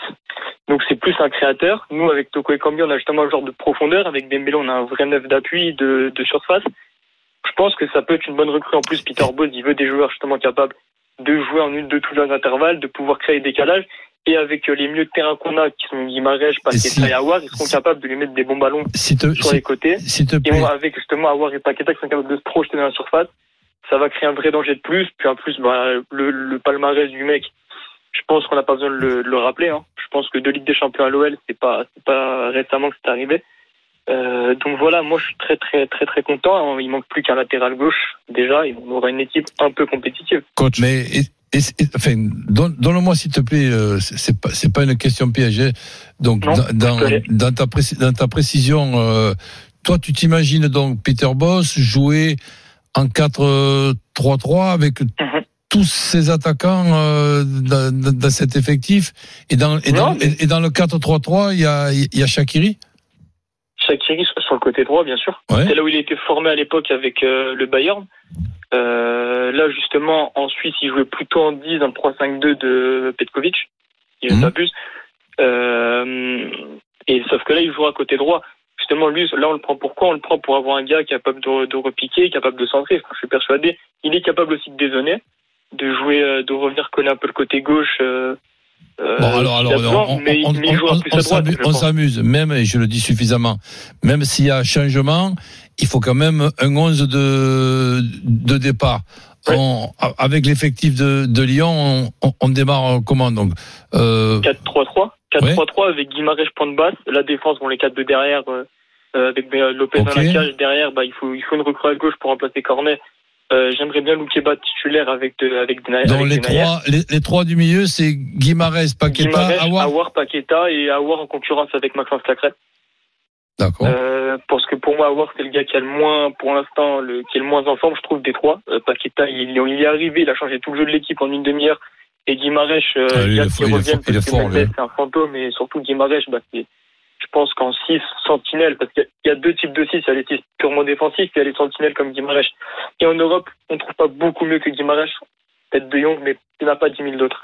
Donc, c'est plus un créateur. Nous, avec Toko Ekambi, on a justement un genre de profondeur. Avec Dembélé, on a un vrai neuf d'appui, de surface. Je pense que ça peut être une bonne recrue. En plus, Peter Bose, il veut des joueurs justement capables de jouer en une de tous les intervalles, de pouvoir créer des décalages. Et avec les milieux de terrain qu'on a, qui sont Guimarães, Paqueta si, et Awar, ils seront capables de lui mettre des bons ballons te, sur les côtés. Te et plaît. on, avec justement Awar et Paqueta qui sont capables de se projeter dans la surface, ça va créer un vrai danger de plus. Puis en plus, bah, le, le palmarès du mec, je pense qu'on n'a pas besoin de le, de le rappeler. Hein. Je pense que de Ligue des Champions à l'OL, c'est pas, c'est pas récemment que c'est arrivé. Euh, donc voilà, moi je suis très très très très content. Il manque plus qu'un latéral gauche déjà, et on aura une équipe un peu compétitive. Coach, mais et, et, enfin, donne, donne-moi s'il te plaît, euh, c'est pas c'est pas une question piégée. Donc Non, dans, dans, dans ta dans ta précision, euh, toi tu t'imagines donc Peter Boss jouer en 4-3-3 avec Mhm. tous ces attaquants euh, dans, dans- cet effectif? Et dans et dans, Non, mais- et, et dans le 4-3-3 il y a il y a Shakiri. Shakiri sur le côté droit, bien sûr. Ouais. C'est là où il a été formé à l'époque avec euh, le Bayern. Euh, là, justement, en Suisse, il jouait plutôt en 10 dans le 3-5-2 de Petkovic. Il Mhm. s'abuse. Euh, et sauf que là, il joue à côté droit. Justement, lui, là, on le prend pourquoi? On le prend pour avoir un gars capable de, de repiquer, capable de centrer. Enfin, je suis persuadé. Il est capable aussi de dézonner, de jouer, de revenir coller un peu le côté gauche. Euh, euh, Bon, alors, alors, on, mais, on- s'amuse, même, et je le dis suffisamment, même s'il y a changement, il faut quand même un 11 de, de départ. Ouais. On- avec l'effectif de, de Lyon, on, démarre comment donc euh, 4-3-3. 4-3-3 avec Guimarães point de basse. La défense, bon, les quatre de derrière, euh, euh, avec euh, Lopez Ok. dans la cage. Derrière, bah, il faut, il faut une recrue à gauche pour remplacer Cornet. Euh, J'aimerais bien Loukeba titulaire avec, de, avec, avec les trois, les, les trois du milieu, c'est Guimarães, Paqueta, Guimarães, Awar. Awar, Paqueta et Awar en concurrence avec Maxence Cacrette. D'accord. Euh, parce que pour moi, Awar, c'est le gars qui a le moins, pour l'instant, le, qui est le moins en forme, je trouve, des trois. Euh, Paqueta, il, est arrivé, il a changé tout le jeu de l'équipe en une demi-heure. Et Guimarães, Ah, il il il est fort, c'est un fantôme, et surtout Guimarães, bah, c'est, je pense qu'en 6 sentinelles, parce qu'il y a deux types de 6, il y a les 6 purement défensifs, puis il y a les sentinelles comme Guimarães. Et en Europe, on trouve pas beaucoup mieux que Guimarães, peut-être De Jong, mais il n'y en a pas 10 000 d'autres.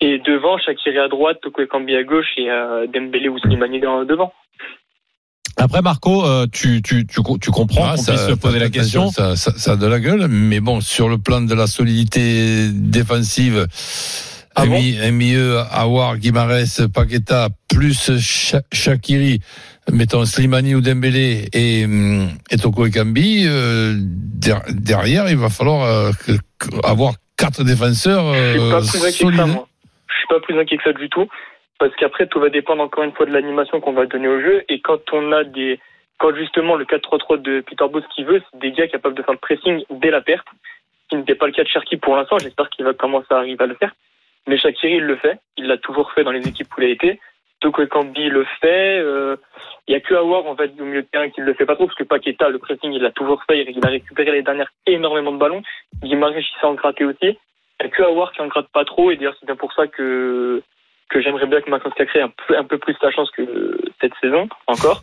Et devant, Shakiri à droite, Toko Ekambi à gauche et euh, Dembélé ou Slimani devant. Après, Marco, euh, tu, tu, tu, tu comprends Ah, qu'on ça- puisse se poser la question. Ça, ça, ça a de la gueule, mais bon, sur le plan de la solidité défensive, Ah un, bon mi- un milieu Awar, Guimarães, Paqueta, plus Sha- Shakiri, mettons Slimani ou Dembélé et, hum, et Toko Ekambi, euh, der- derrière, il va falloir euh, que- avoir quatre défenseurs Je suis euh, pas plus inquiet que solides. ça, moi. Je suis pas plus inquiet que ça du tout. Parce qu'après, tout va dépendre encore une fois de l'animation qu'on va donner au jeu. Et quand on a des, quand justement le 4-3-3 de Peter Bosz qui veut, c'est des gars capables de faire le pressing dès la perte. Ce qui n'était pas le cas de Cherki pour l'instant. J'espère qu'il va commencer à arriver à le faire. Mais Shakiri, il le fait. Il l'a toujours fait dans les équipes où il a été. Toko Ekambi le fait. Euh, Il y a que Awar, en fait, au milieu de terrain qui le fait pas trop, parce que Paqueta, le pressing, il l'a toujours fait. Il a récupéré les dernières énormément de ballons. Guimarães, il s'est en gratté aussi. Il n'y a que Awar qui en gratte pas trop, et d'ailleurs, c'est bien pour ça que, que j'aimerais bien que Maxence Cacré ait un peu, un peu plus sa chance que cette saison, encore.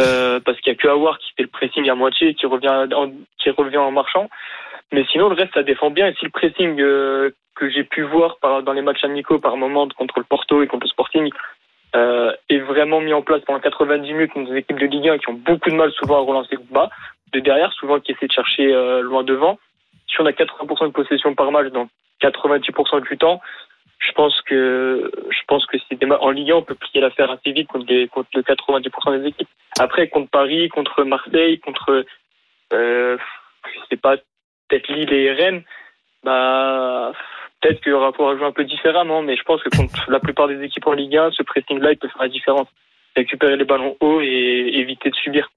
Euh, parce qu'il n'y a que Awar qui fait le pressing à moitié et qui revient en, qui revient en marchant. Mais sinon, le reste, ça défend bien. Et si le pressing euh, que j'ai pu voir par, dans les matchs amicaux par moment contre le Porto et contre le Sporting euh, est vraiment mis en place pendant 90 minutes contre des équipes de Ligue 1 qui ont beaucoup de mal souvent à relancer bas, de derrière, souvent qui essaient de chercher euh, loin devant. Si on a 80% de possession par match dans 90% du temps, je pense que je pense que c'est en Ligue 1 on peut plier l'affaire assez vite contre les contre le 90% des équipes. Après contre Paris, contre Marseille, contre euh, je sais pas peut-être Lille et Rennes, bah peut-être qu'il y aura pouvoir jouer un peu différemment, mais je pense que contre la plupart des équipes en Ligue 1, ce pressing-là il peut faire la différence. Récupérer les ballons hauts et éviter de subir.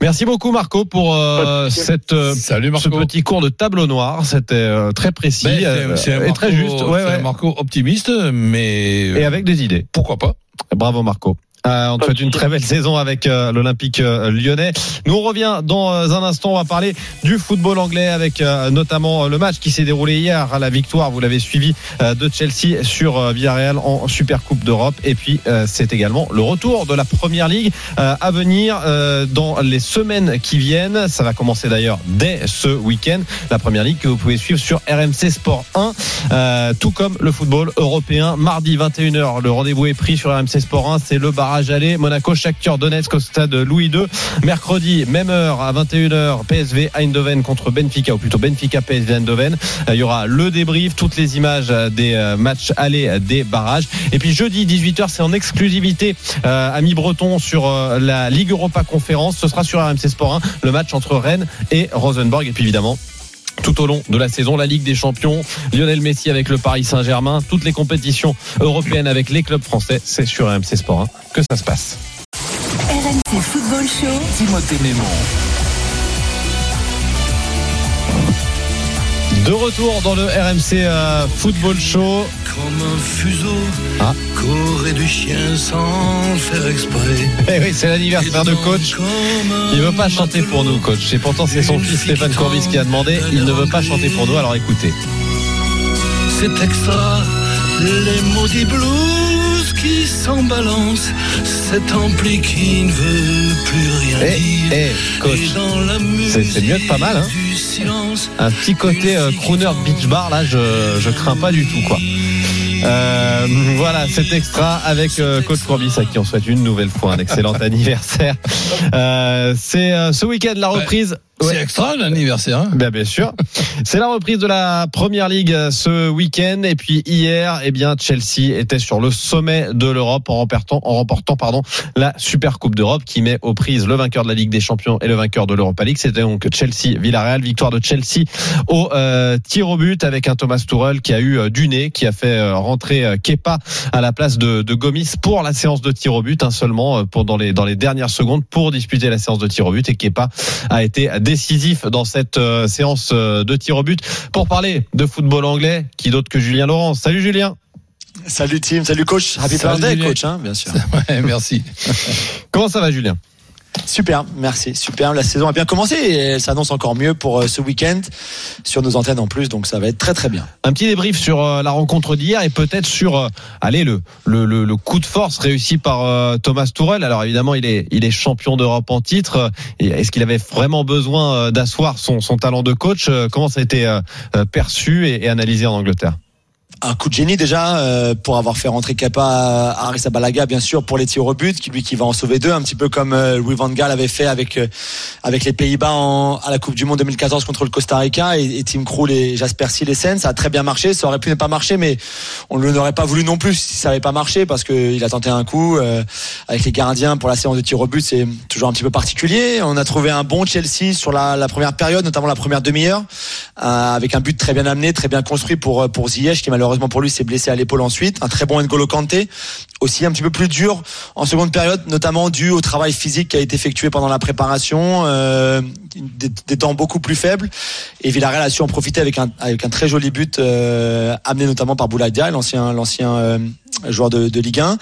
Merci beaucoup Marco pour euh, cette euh, Salut ce Marco. petit cours de tableau noir. C'était euh, très précis Ben, c'est- euh, et Marco- très juste. Ouais, un. Marco optimiste, mais Et avec des idées. pourquoi pas Bravo Marco. Euh, on te souhaite une très belle saison avec euh, l'Olympique euh, lyonnais. Nous on revient dans euh, un instant. On va parler du football anglais avec euh, notamment euh, le match qui s'est déroulé hier à la victoire. Vous l'avez suivi de Chelsea sur Villarreal en Super Coupe d'Europe. Et puis c'est également le retour de la Première Ligue à venir dans les semaines qui viennent. Ça va commencer d'ailleurs dès ce week-end. La Première Ligue que vous pouvez suivre sur RMC Sport 1, euh, tout comme le football européen. Mardi 21h, le rendez-vous est pris sur RMC Sport 1. C'est le barrage aller. Monaco, Shakhtar Donetsk au stade Louis II. Mercredi, même heure à 21h, PSV Eindhoven contre Benfica, ou plutôt Benfica PSV Eindhoven. Euh, Il y aura le débrief, toutes les images euh, des euh, matchs allés des barrages. Et puis jeudi 18h, c'est en exclusivité euh, Ami Breton sur la Ligue Europa Conférence. Ce sera sur RMC Sport 1, le match entre Rennes et Rosenborg. Et puis évidemment, tout au long de la saison, la Ligue des Champions, Lionel Messi avec le Paris Saint-Germain, toutes les compétitions européennes avec les clubs français, c'est sur RMC Sport 1 que ça se passe. RMC Football Show. Timothée Mémon. De retour dans le RMC euh, Football Show. Comme un fuseau Ah. du chien sans faire exprès. Eh oui, c'est l'anniversaire de coach. Il veut pas chanter pour nous, coach. Et pourtant, c'est son fils Stéphane Courbis qui a demandé. Il ne veut pas chanter pour nous, alors écoutez. C'est extra, les maudits blues qui s'en balancent. Cet ampli qui ne veut plus rien Eh, dire. eh, coach. Et dans la C'est- c'est mieux que pas mal, hein. musique du silence, Un petit côté euh, crooner beach bar, là, je, je crains pas du tout, quoi. Euh, voilà, cet extra avec euh, Coach Courbis à qui on souhaite une nouvelle fois un excellent anniversaire. Euh, c'est euh, ce week-end la reprise. C'est extra l'anniversaire. Hein Bien, bien sûr. C'est la reprise de la première ligue euh, ce week-end. Et puis hier, eh bien, Chelsea était sur le sommet de l'Europe en remportant, en remportant, pardon, la Super Coupe d'Europe qui met aux prises le vainqueur de la Ligue des Champions et le vainqueur de l'Europa League. C'était donc Chelsea-Villarreal. Victoire de Chelsea au euh, tir au but avec un Thomas Tuchel qui a eu euh, du nez, qui a fait euh, rentrer Kepa à la place de, de Gomis pour la séance de tir au but, hein, seulement pour dans les dans les dernières secondes pour disputer la séance de tir au but. Et Kepa a été décisif dans cette euh, séance euh, de tir au but. Pour parler de football anglais, qui d'autre que Julien Laurent? Salut Julien. Salut team, salut coach. Happy Salut, birthday Julien. coach, hein, bien sûr. Ouais, merci. Comment ça va Julien? Super, merci, super. La saison a bien commencé et elle s'annonce encore mieux pour euh, ce week-end sur nos antennes en plus, donc ça va être très très bien. Un petit débrief sur euh, la rencontre d'hier et peut-être sur euh, allez le, le, le, coup de force réussi par Thomas Tourel. Alors évidemment, il est il est champion d'Europe en titre. Est-ce qu'il avait vraiment besoin d'asseoir son, son talent de coach Comment ça a été perçu et analysé en Angleterre? Un coup de génie déjà euh, pour avoir fait rentrer Kepa Arisa Balaga bien sûr pour les tirs au but, qui lui qui va en sauver deux, un petit peu comme euh, Louis Van Gaal avait fait avec euh, avec les Pays-Bas à la Coupe du Monde 2014 contre le Costa Rica et, et Tim Krul et Jasper Silesen. Ça a très bien marché, ça aurait pu ne pas marcher, mais on ne l'aurait pas voulu non plus si ça n'avait pas marché parce qu'il a tenté un coup euh, avec les gardiens pour la séance de tir au but, c'est toujours un petit peu particulier. On a trouvé un bon Chelsea sur la, la première période, notamment la première demi-heure, euh, avec un but très bien amené, très bien construit pour pour Ziyech qui malheureusement pour lui s'est blessé à l'épaule ensuite. Un très bon N'Golo Kanté, aussi un petit peu plus dur en seconde période, notamment dû au travail physique qui a été effectué pendant la préparation, euh, des, temps beaucoup plus faibles. Et Villarreal a su en profiter avec un très joli but euh, amené notamment par Bouladia, l'ancien euh, joueur de Ligue 1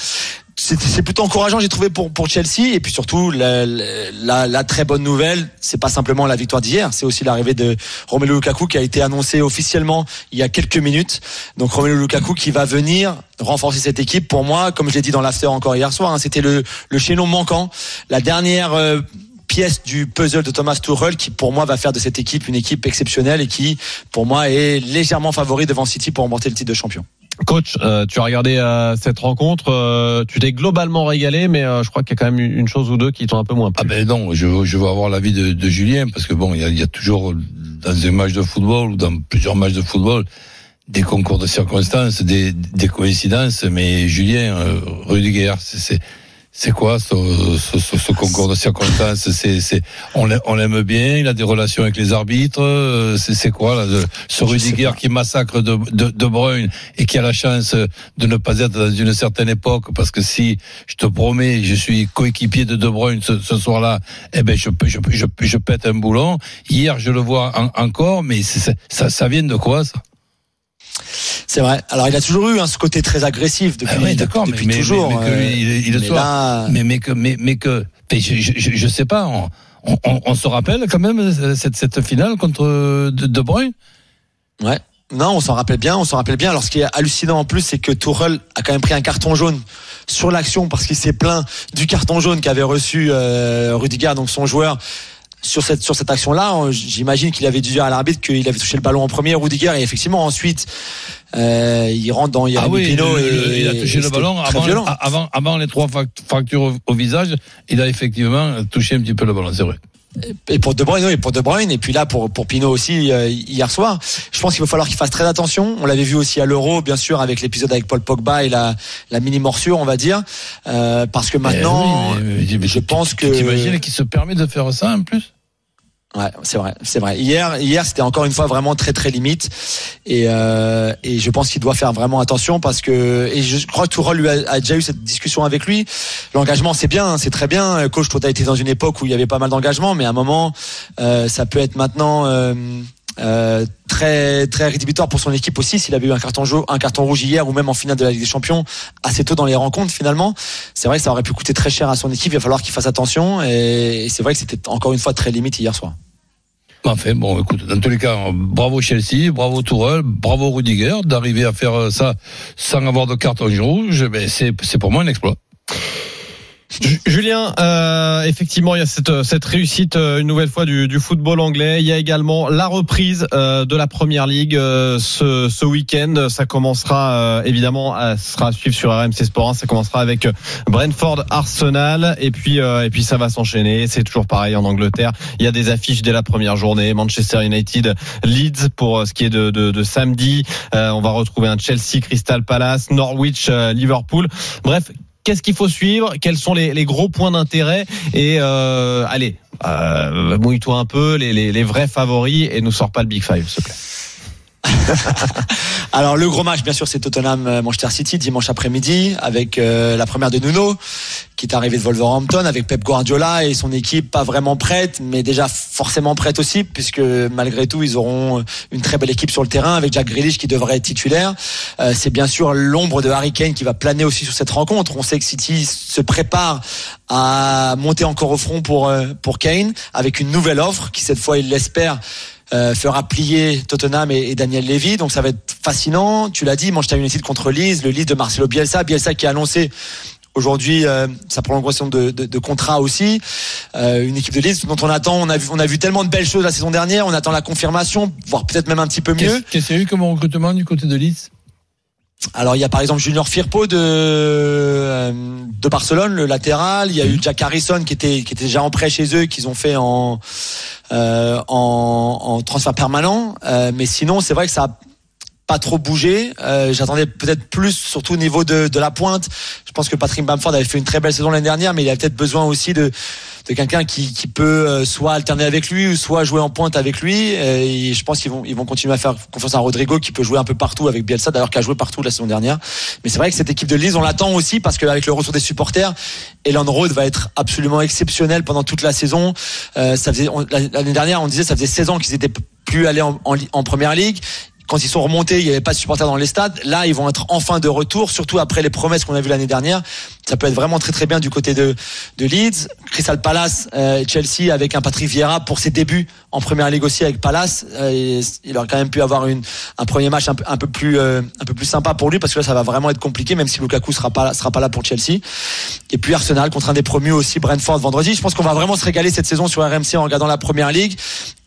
c'est plutôt encourageant, j'ai trouvé pour pour Chelsea et puis surtout la, la, la très bonne nouvelle, c'est pas simplement la victoire d'hier, c'est aussi l'arrivée de Romelu Lukaku qui a été annoncé officiellement il y a quelques minutes. Donc Romelu Lukaku qui va venir renforcer cette équipe. Pour moi, comme je l'ai dit dans l'after encore hier soir, hein, c'était le le chaînon manquant, la dernière euh, pièce du puzzle de Thomas Tuchel qui pour moi va faire de cette équipe une équipe exceptionnelle et qui pour moi est légèrement favori devant City pour remporter le titre de champion. Coach, euh, tu as regardé euh, cette rencontre, euh, tu t'es globalement régalé, mais euh, je crois qu'il y a quand même une chose ou deux qui t'ont un peu moins plu. Ah ben non, je, veux- je veux avoir l'avis de, de Julien, parce que bon, il y a, y a toujours dans un match de football ou dans plusieurs matchs de football des concours de circonstances, des, des coïncidences, mais Julien, euh, Rudiger, c'est- c'est quoi ce, ce, ce, ce concours de circonstances C'est c'est on l'aime- bien, il a des relations avec les arbitres, euh, c'est c'est quoi là, de- ce Rudiger qui massacre de, de, de Bruyne et qui a la chance de ne pas être dans une certaine époque parce que si je te promets, je suis coéquipier de De Bruyne ce, ce soir-là, eh ben je, je, pète un boulon. Hier, je le vois en- encore, mais ça, ça vient de quoi ça? C'est vrai. Alors il a toujours eu hein, ce côté très agressif depuis, Ah d'accord, depuis mais, toujours. mais, mais que euh, il, il le soit. là- mais, mais que, mais, mais que, je, je, je, je sais pas. On, on, on se rappelle quand même euh, cette, cette finale contre euh, De, de Bruyne? Ouais. Non, on s'en rappelle bien, on s'en rappelle bien. Alors ce qui est hallucinant en plus, c'est que Tourelle a quand même pris un carton jaune sur l'action parce qu'il s'est plaint du carton jaune qu'avait reçu euh, Rudiger, donc son joueur. Sur cette sur cette action-là, euh, j'imagine qu'il avait dû dire à l'arbitre qu'il avait touché le ballon en premier, Rudiger, et effectivement ensuite euh, il rentre dans Ah Yeremy oui, Pino le- et, il a touché le ballon avant, violent. avant, avant les trois fractures au, au visage. Il a effectivement touché un petit peu le ballon, c'est vrai. Et pour De Bruyne, oui, pour De Bruyne, et puis là pour pour Pinot aussi euh, hier soir. Je pense qu'il va falloir qu'il fasse très attention. On l'avait vu aussi à l'Euro, bien sûr, avec l'épisode avec Paul Pogba et la la mini morsure, on va dire, Euh, parce que maintenant, Eh oui, mais- mais- je pense que t'imagines qu'il se permet de faire ça en plus? Ouais, c'est vrai, c'est vrai. Hier, hier, c'était encore une fois vraiment très très limite, et euh, et je pense qu'il doit faire vraiment attention parce que et je crois que Tourelle lui a, a déjà eu cette discussion avec lui. L'engagement, c'est bien, c'est très bien. Coach, toi, t'as été dans une époque où il y avait pas mal d'engagement, mais à un moment, euh, ça peut être maintenant. Euh, euh, très très rédhibitoire pour son équipe aussi s'il avait eu un carton jaune, un carton rouge hier ou même en finale de la Ligue des Champions assez tôt dans les rencontres finalement c'est vrai que ça aurait pu coûter très cher à son équipe il va falloir qu'il fasse attention et, c'est vrai que c'était encore une fois très limite hier soir Enfin, bon, écoute, dans tous les cas, bravo Chelsea, bravo Tourelle, bravo Rudiger, d'arriver à faire ça sans avoir de carton rouge, ben c'est pour moi un exploit. Ju- Julien, euh, effectivement, il y a cette, cette réussite euh, une nouvelle fois du, du football anglais. Il y a également la reprise euh, de la première ligue euh, ce, ce week-end. Ça commencera euh, évidemment, à, sera à suivre sur RMC Sport 1. Ça commencera avec euh, Brentford Arsenal et puis euh, et puis ça va s'enchaîner. C'est toujours pareil en Angleterre. Il y a des affiches dès la première journée. Manchester United, Leeds pour euh, ce qui est de, de, de samedi. Euh, on va retrouver un Chelsea, Crystal Palace, Norwich, euh, Liverpool. Bref, Qu'est-ce qu'il faut suivre? Quels sont les, gros points d'intérêt? Et euh, allez, euh, mouille-toi un peu, les, les, les vrais favoris et nous sors pas le Big Five, s'il te plaît. Alors le gros match, bien sûr, c'est Tottenham euh, Manchester City dimanche après-midi avec euh, la première de Nuno qui est arrivé de Wolverhampton avec Pep Guardiola et son équipe pas vraiment prête, mais déjà forcément prête aussi puisque malgré tout ils auront une très belle équipe sur le terrain avec Jack Grealish qui devrait être titulaire. Euh, c'est bien sûr l'ombre de Harry Kane qui va planer aussi sur cette rencontre. On sait que City se prépare à monter encore au front pour euh, pour Kane avec une nouvelle offre qui cette fois il l'espère euh, fera plier Tottenham et, Daniel Levy. Donc ça va être fascinant. Tu l'as dit, Manchester United contre Leeds, le Leeds de Marcelo Bielsa. Bielsa qui a annoncé aujourd'hui euh, sa prolongation de, contrat aussi. Euh, une équipe de Leeds dont on attend, on a, vu, on a vu tellement de belles choses la saison dernière, on attend la confirmation, voire peut-être même un petit peu mieux. Qu'est-ce qu'il y a eu comme recrutement du côté de Leeds? Alors il y a par exemple Junior Firpo de euh, de Barcelone, le latéral. Il y a eu Jack Harrison qui était qui était déjà en prêt chez eux, qu'ils ont fait en euh, en, en transfert permanent. Euh, mais sinon c'est vrai que ça a trop bougé. Euh, J'attendais peut-être plus, surtout au niveau de, la pointe. Je pense que Patrick Bamford avait fait une très belle saison l'année dernière, mais il a peut-être besoin aussi de quelqu'un qui, peut euh, soit alterner avec lui ou soit jouer en pointe avec lui. Euh, je pense qu'ils vont ils vont continuer à faire confiance à Rodrigo qui peut jouer un peu partout avec Bielsa, d'ailleurs qui a joué partout la saison dernière. Mais c'est vrai que cette équipe de Lille, on l'attend aussi parce qu'avec le retour des supporters, Elan Road va être absolument exceptionnel pendant toute la saison. L'année dernière, on disait ça faisait 16 ans qu'ils étaient plus allés en, en, en première ligue quand ils sont remontés, il n'y avait pas de supporters dans les stades. Là, ils vont être enfin de retour, surtout après les promesses qu'on a vues l'année dernière. Ça peut être vraiment très très bien du côté de, de Leeds. Crystal Palace, euh, Chelsea avec un Patrick Vieira pour ses débuts en première ligue aussi avec Palace. Euh, il aurait quand même pu avoir une, un premier match un peu, plus euh, un peu plus sympa pour lui parce que là, ça va vraiment être compliqué, même si Lukaku sera pas sera pas là pour Chelsea. Et puis Arsenal contre un des promus aussi, Brentford vendredi. Je pense qu'on va vraiment se régaler cette saison sur RMC en regardant la première ligue.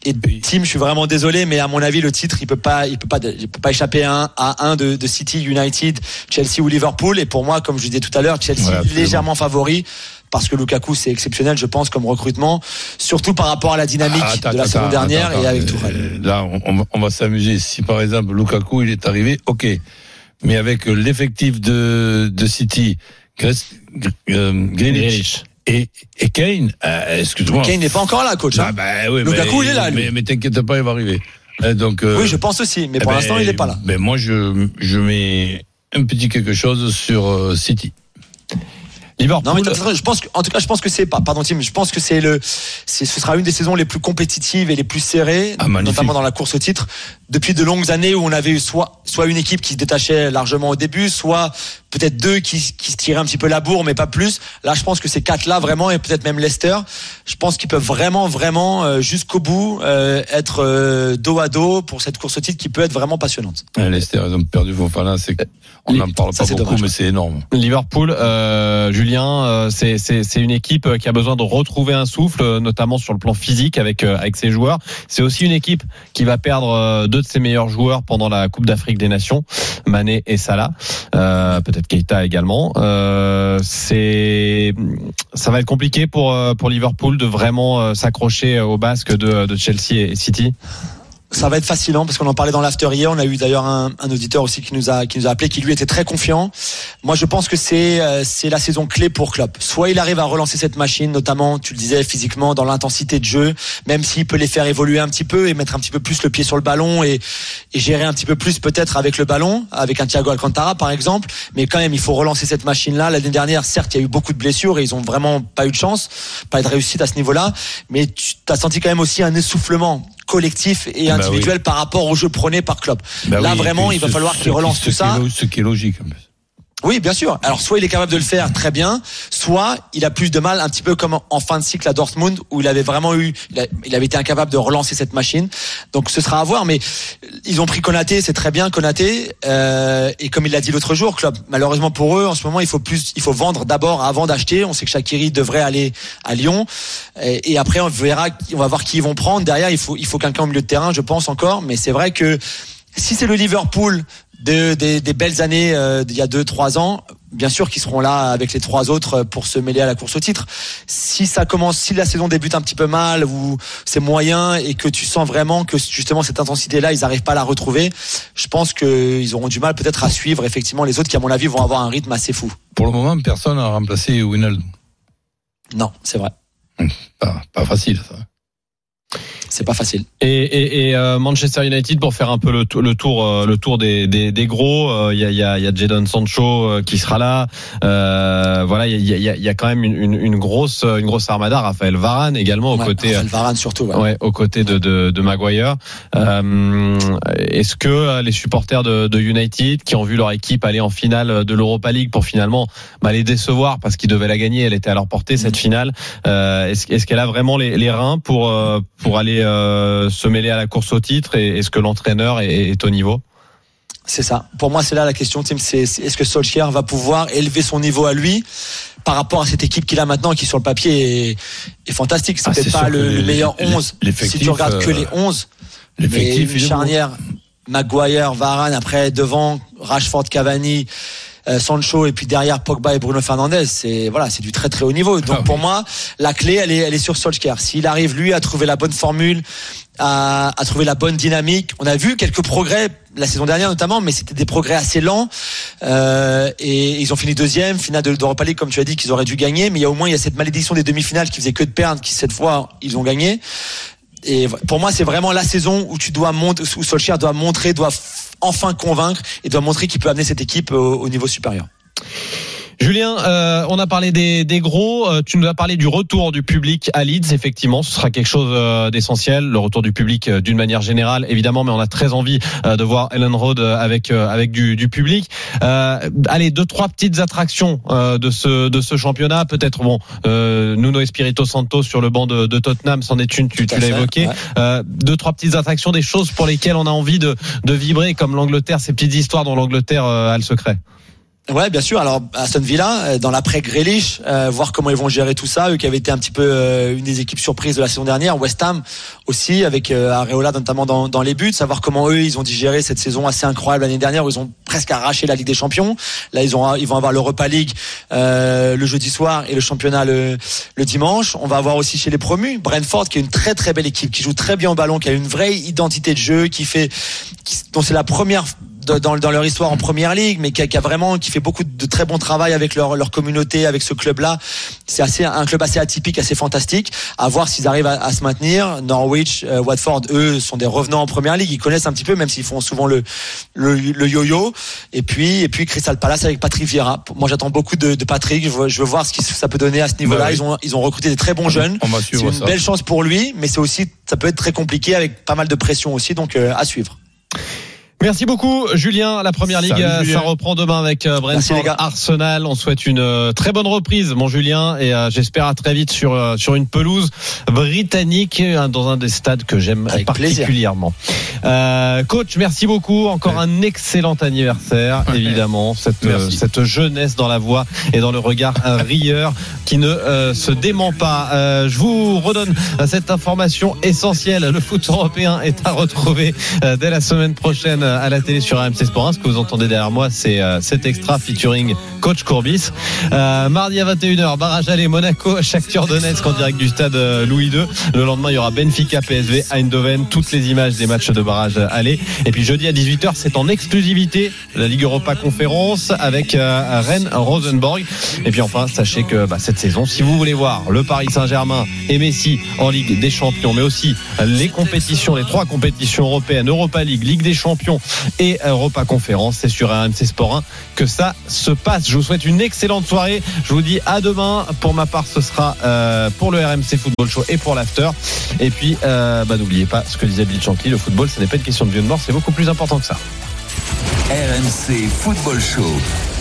Et Tim, je suis vraiment désolé, mais à mon avis, le titre, il peut pas, il peut pas, il peut pas échapper à un, à un de, de City, United, Chelsea ou Liverpool. Et pour moi, comme je disais tout à l'heure, Chelsea Ouais, absolument. légèrement favori. Parce que Lukaku, c'est exceptionnel, je pense, comme recrutement, surtout par rapport à la dynamique Ah, attends, de la attends, saison dernière attends, et avec euh, Tourelle. Là, on, on va- s'amuser. Si par exemple Lukaku il est arrivé, ok. Mais avec l'effectif de, de City, Gres- Gr- euh, Grealish et, et Kane, euh, excuse-moi. Kane n'est pas encore là, coach. hein. Ah, bah, oui, Lukaku, mais, il est là, lui. Mais, mais t'inquiète pas, il va arriver. Euh, Donc, euh, Oui, je pense aussi, mais pour eh l'instant, ben, il n'est pas là. Ben moi, je, je mets un petit quelque chose sur euh, City. Liverpool. Non, mais de toute façon, je pense que, en tout cas, je pense que c'est pas, pardon Tim, je pense que c'est le, ce sera une des saisons les plus compétitives et les plus serrées, Ah, notamment dans la course au titre, depuis de longues années où on avait eu soit, soit une équipe qui se détachait largement au début, soit peut-être deux qui, qui se tiraient un petit peu la bourre, mais pas plus. Là, je pense que ces quatre-là vraiment, et peut-être même Leicester, je pense qu'ils peuvent vraiment, vraiment, euh, jusqu'au bout, euh, être euh, dos à dos pour cette course au titre qui peut être vraiment passionnante. Euh, Leicester, ils ont perdu Fofana. C'est, on n'en parle ça, pas c'est beaucoup, dommage. mais c'est énorme. Liverpool, euh, Julien, euh, c'est une équipe euh, qui a besoin de retrouver un souffle, euh, notamment sur le plan physique avec avec ses joueurs. C'est aussi une équipe qui va perdre deux de ses meilleurs joueurs pendant la Coupe d'Afrique des Nations, Mané et Salah, peut-être Keita également. Ça va être compliqué pour pour Liverpool de vraiment s'accrocher au basque de, de Chelsea et City. Ça va être fascinant parce qu'on en parlait dans l'after hier. On a eu d'ailleurs un, un auditeur aussi qui nous a qui nous a appelé, qui lui était très confiant. Moi, je pense que c'est euh, c'est la saison clé pour Klopp. Soit il arrive à relancer cette machine, notamment, tu le disais, physiquement, dans l'intensité de jeu, même s'il peut les faire évoluer un petit peu et mettre un petit peu plus le pied sur le ballon et, et gérer un petit peu plus peut-être avec le ballon, avec un Thiago Alcantara par exemple. Mais quand même, il faut relancer cette machine-là. L'année dernière, certes, il y a eu beaucoup de blessures et ils ont vraiment pas eu de chance, pas eu de réussite à ce niveau-là. Mais tu as senti quand même aussi un essoufflement collectif et Bah individuel par rapport au jeu prôné par Klopp. Bah Là oui, vraiment, il va falloir qu'il qui- relance ce tout ça. Ce qui est logique, en. Oui, bien sûr. Alors soit il est capable de le faire très bien, soit il a plus de mal, un petit peu comme en fin de cycle à Dortmund où il avait vraiment eu, il, avait été incapable de relancer cette machine. Donc ce sera à voir. Mais ils ont pris Konaté, c'est très bien Konaté. Euh, et comme il l'a dit l'autre jour, Klopp, malheureusement pour eux, en ce moment il faut plus, il faut vendre d'abord avant d'acheter. On sait que Shakiri devrait aller à Lyon. Et, et après on verra, on va voir qui ils vont prendre. Derrière il faut, il faut quelqu'un au milieu de terrain, je pense encore. Mais c'est vrai que si c'est le Liverpool de, des, des belles années euh, d'il y a deux trois ans, bien sûr qu'ils seront là avec les trois autres pour se mêler à la course au titre. Si ça commence, si la saison débute un petit peu mal ou c'est moyen et que tu sens vraiment que justement cette intensité-là, ils n'arrivent pas à la retrouver, je pense qu'ils auront du mal peut-être à suivre effectivement les autres qui à mon avis vont avoir un rythme assez fou. Pour le moment, personne n'a remplacé Winald. Non, c'est vrai. Pas, pas facile, ça. C'est pas facile. Et, et, et euh, Manchester United pour faire un peu le, le tour euh, le tour des, des, des gros euh, il y a y a, y a Jadon Sancho euh, qui sera là euh, voilà il y a, y, a, y a quand même une, une, une grosse une grosse armada Raphaël Varane également aux Ouais, côtés Raphaël Varane surtout. ouais. Ouais, aux côtés de, de, de Maguire. Euh, Est-ce que euh, les supporters de, de United, qui ont vu leur équipe aller en finale de l'Europa League pour finalement bah, les décevoir parce qu'ils devaient la gagner, elle était à leur portée cette finale. Euh, Est-ce qu'elle a vraiment les, les reins pour euh, pour aller euh, se mêler à la course au titre et est-ce que l'entraîneur est, est au niveau C'est ça. Pour moi, c'est là la question, Tim. C'est c'est- est-ce que Solskjaer va pouvoir élever son niveau à lui par rapport à cette équipe qu'il a maintenant, qui sur le papier est, est fantastique? C'est Ah, peut-être c'est pas le, les- meilleur les- 11 si tu regardes que euh, les 11. Mais L'effectif, charnière, Maguire, Varane, après devant Rashford, Cavani. Euh, Sancho et puis derrière Pogba et Bruno Fernandez, c'est voilà, c'est du très très haut niveau. Donc Ah pour oui. moi, la clé elle est elle est sur Solskjaer. S'il arrive lui à trouver la bonne formule, à, à trouver la bonne dynamique, on a vu quelques progrès la saison dernière notamment, mais c'était des progrès assez lents. Euh, et ils ont fini deuxième, finale de d'Europa League comme tu as dit qu'ils auraient dû gagner, mais il y a au moins il y a cette malédiction des demi-finales qui faisait que de perdre, qui cette fois ils ont gagné. Et pour moi, c'est vraiment la saison où tu dois montrer, où Solskjaer doit montrer, doit enfin convaincre et doit montrer qu'il peut amener cette équipe au, au niveau supérieur. Julien, euh, on a parlé des, des gros. euh, tu nous as parlé du retour du public à Leeds. Effectivement, ce sera quelque chose euh, d'essentiel. Le retour du public euh, d'une manière générale, évidemment, mais on a très envie euh, de voir Ellen Road euh, avec euh, avec du, du public. Euh, allez, deux trois petites attractions euh, de ce de ce championnat. Peut-être bon, euh, Nuno Espirito Santo sur le banc de, de Tottenham, c'en est une. Tu, tu l'as évoqué. ouais. Euh, deux trois petites attractions, des choses pour lesquelles on a envie de de vibrer, comme l'Angleterre, ces petites histoires dont l'Angleterre euh, a le secret. Ouais, bien sûr. Alors Aston Villa, euh, dans l'après Grealish, euh, voir comment ils vont gérer tout ça, eux qui avaient été un petit peu euh, une des équipes surprises de la saison dernière. West Ham aussi, avec euh, Areola notamment dans, dans les buts, savoir comment eux ils ont digéré cette saison assez incroyable l'année dernière où ils ont presque arraché la Ligue des Champions. Là, ils ont ils vont avoir l'Europa League euh, le jeudi soir et le championnat le, le dimanche. On va avoir aussi chez les promus Brentford qui est une très très belle équipe, qui joue très bien au ballon, qui a une vraie identité de jeu, qui fait, qui, dont c'est la première de- dans, dans leur histoire en première ligue, mais qui a, qui a vraiment qui fait beaucoup de très bon travail avec leur, leur communauté, avec ce club-là. C'est assez un club assez atypique, assez fantastique. À voir s'ils arrivent à, à se maintenir. Norwich, euh, Watford, eux sont des revenants en première ligue. Ils connaissent un petit peu, même s'ils font souvent le le, le yo-yo. Et puis et puis Crystal Palace avec Patrick Vieira. Moi, j'attends beaucoup de, de Patrick. Je veux, je veux voir ce que ça peut donner à ce niveau-là. Bah oui. Ils ont ils ont recruté des très bons jeunes. C'est une ça. belle chance pour lui, mais c'est aussi ça peut être très compliqué avec pas mal de pression aussi. Donc euh, à suivre. Merci beaucoup, Julien. La première ligue, Salut, euh, Julien. ça reprend demain avec euh, Brentford. Arsenal. On souhaite une euh, très bonne reprise, mon Julien, et j'espère à très vite sur sur une pelouse britannique euh, dans un des stades que j'aime particulièrement. Euh, coach, merci beaucoup. Encore un excellent anniversaire, évidemment. Cette euh, cette jeunesse dans la voix et dans le regard rieur qui ne euh, se dément pas. Euh, je vous redonne cette information essentielle. Le foot européen est à retrouver euh, dès la semaine prochaine euh, à la télé sur RMC Sport 1. Ce que vous entendez derrière moi, c'est euh, cet extra featuring coach Courbis. Euh, mardi à 21h, barrage aller Monaco, Shakhtar Donetsk en direct du stade euh, Louis II. Le lendemain, il y aura Benfica, PSV, Eindhoven, toutes les images des matchs de barrage aller. Et puis jeudi à 18h, c'est en exclusivité la Ligue Europa Conférence avec Rennes Rosenborg. Et puis enfin, sachez que bah, cette saison, si vous voulez voir le Paris Saint-Germain et Messi en Ligue des Champions, mais aussi les compétitions, les trois compétitions européennes, Europa League, Ligue des Champions et Europa Conférence, c'est sur RMC Sport 1 que ça se passe. Je vous souhaite une excellente soirée. Je vous dis à demain. Pour ma part, ce sera euh, pour le RMC Football Show et pour l'after. Et puis, euh, bah, n'oubliez pas ce que disait Bill Shankly, le football, ce n'est pas une question de vie ou de mort, c'est beaucoup plus important que ça. RMC Football Show.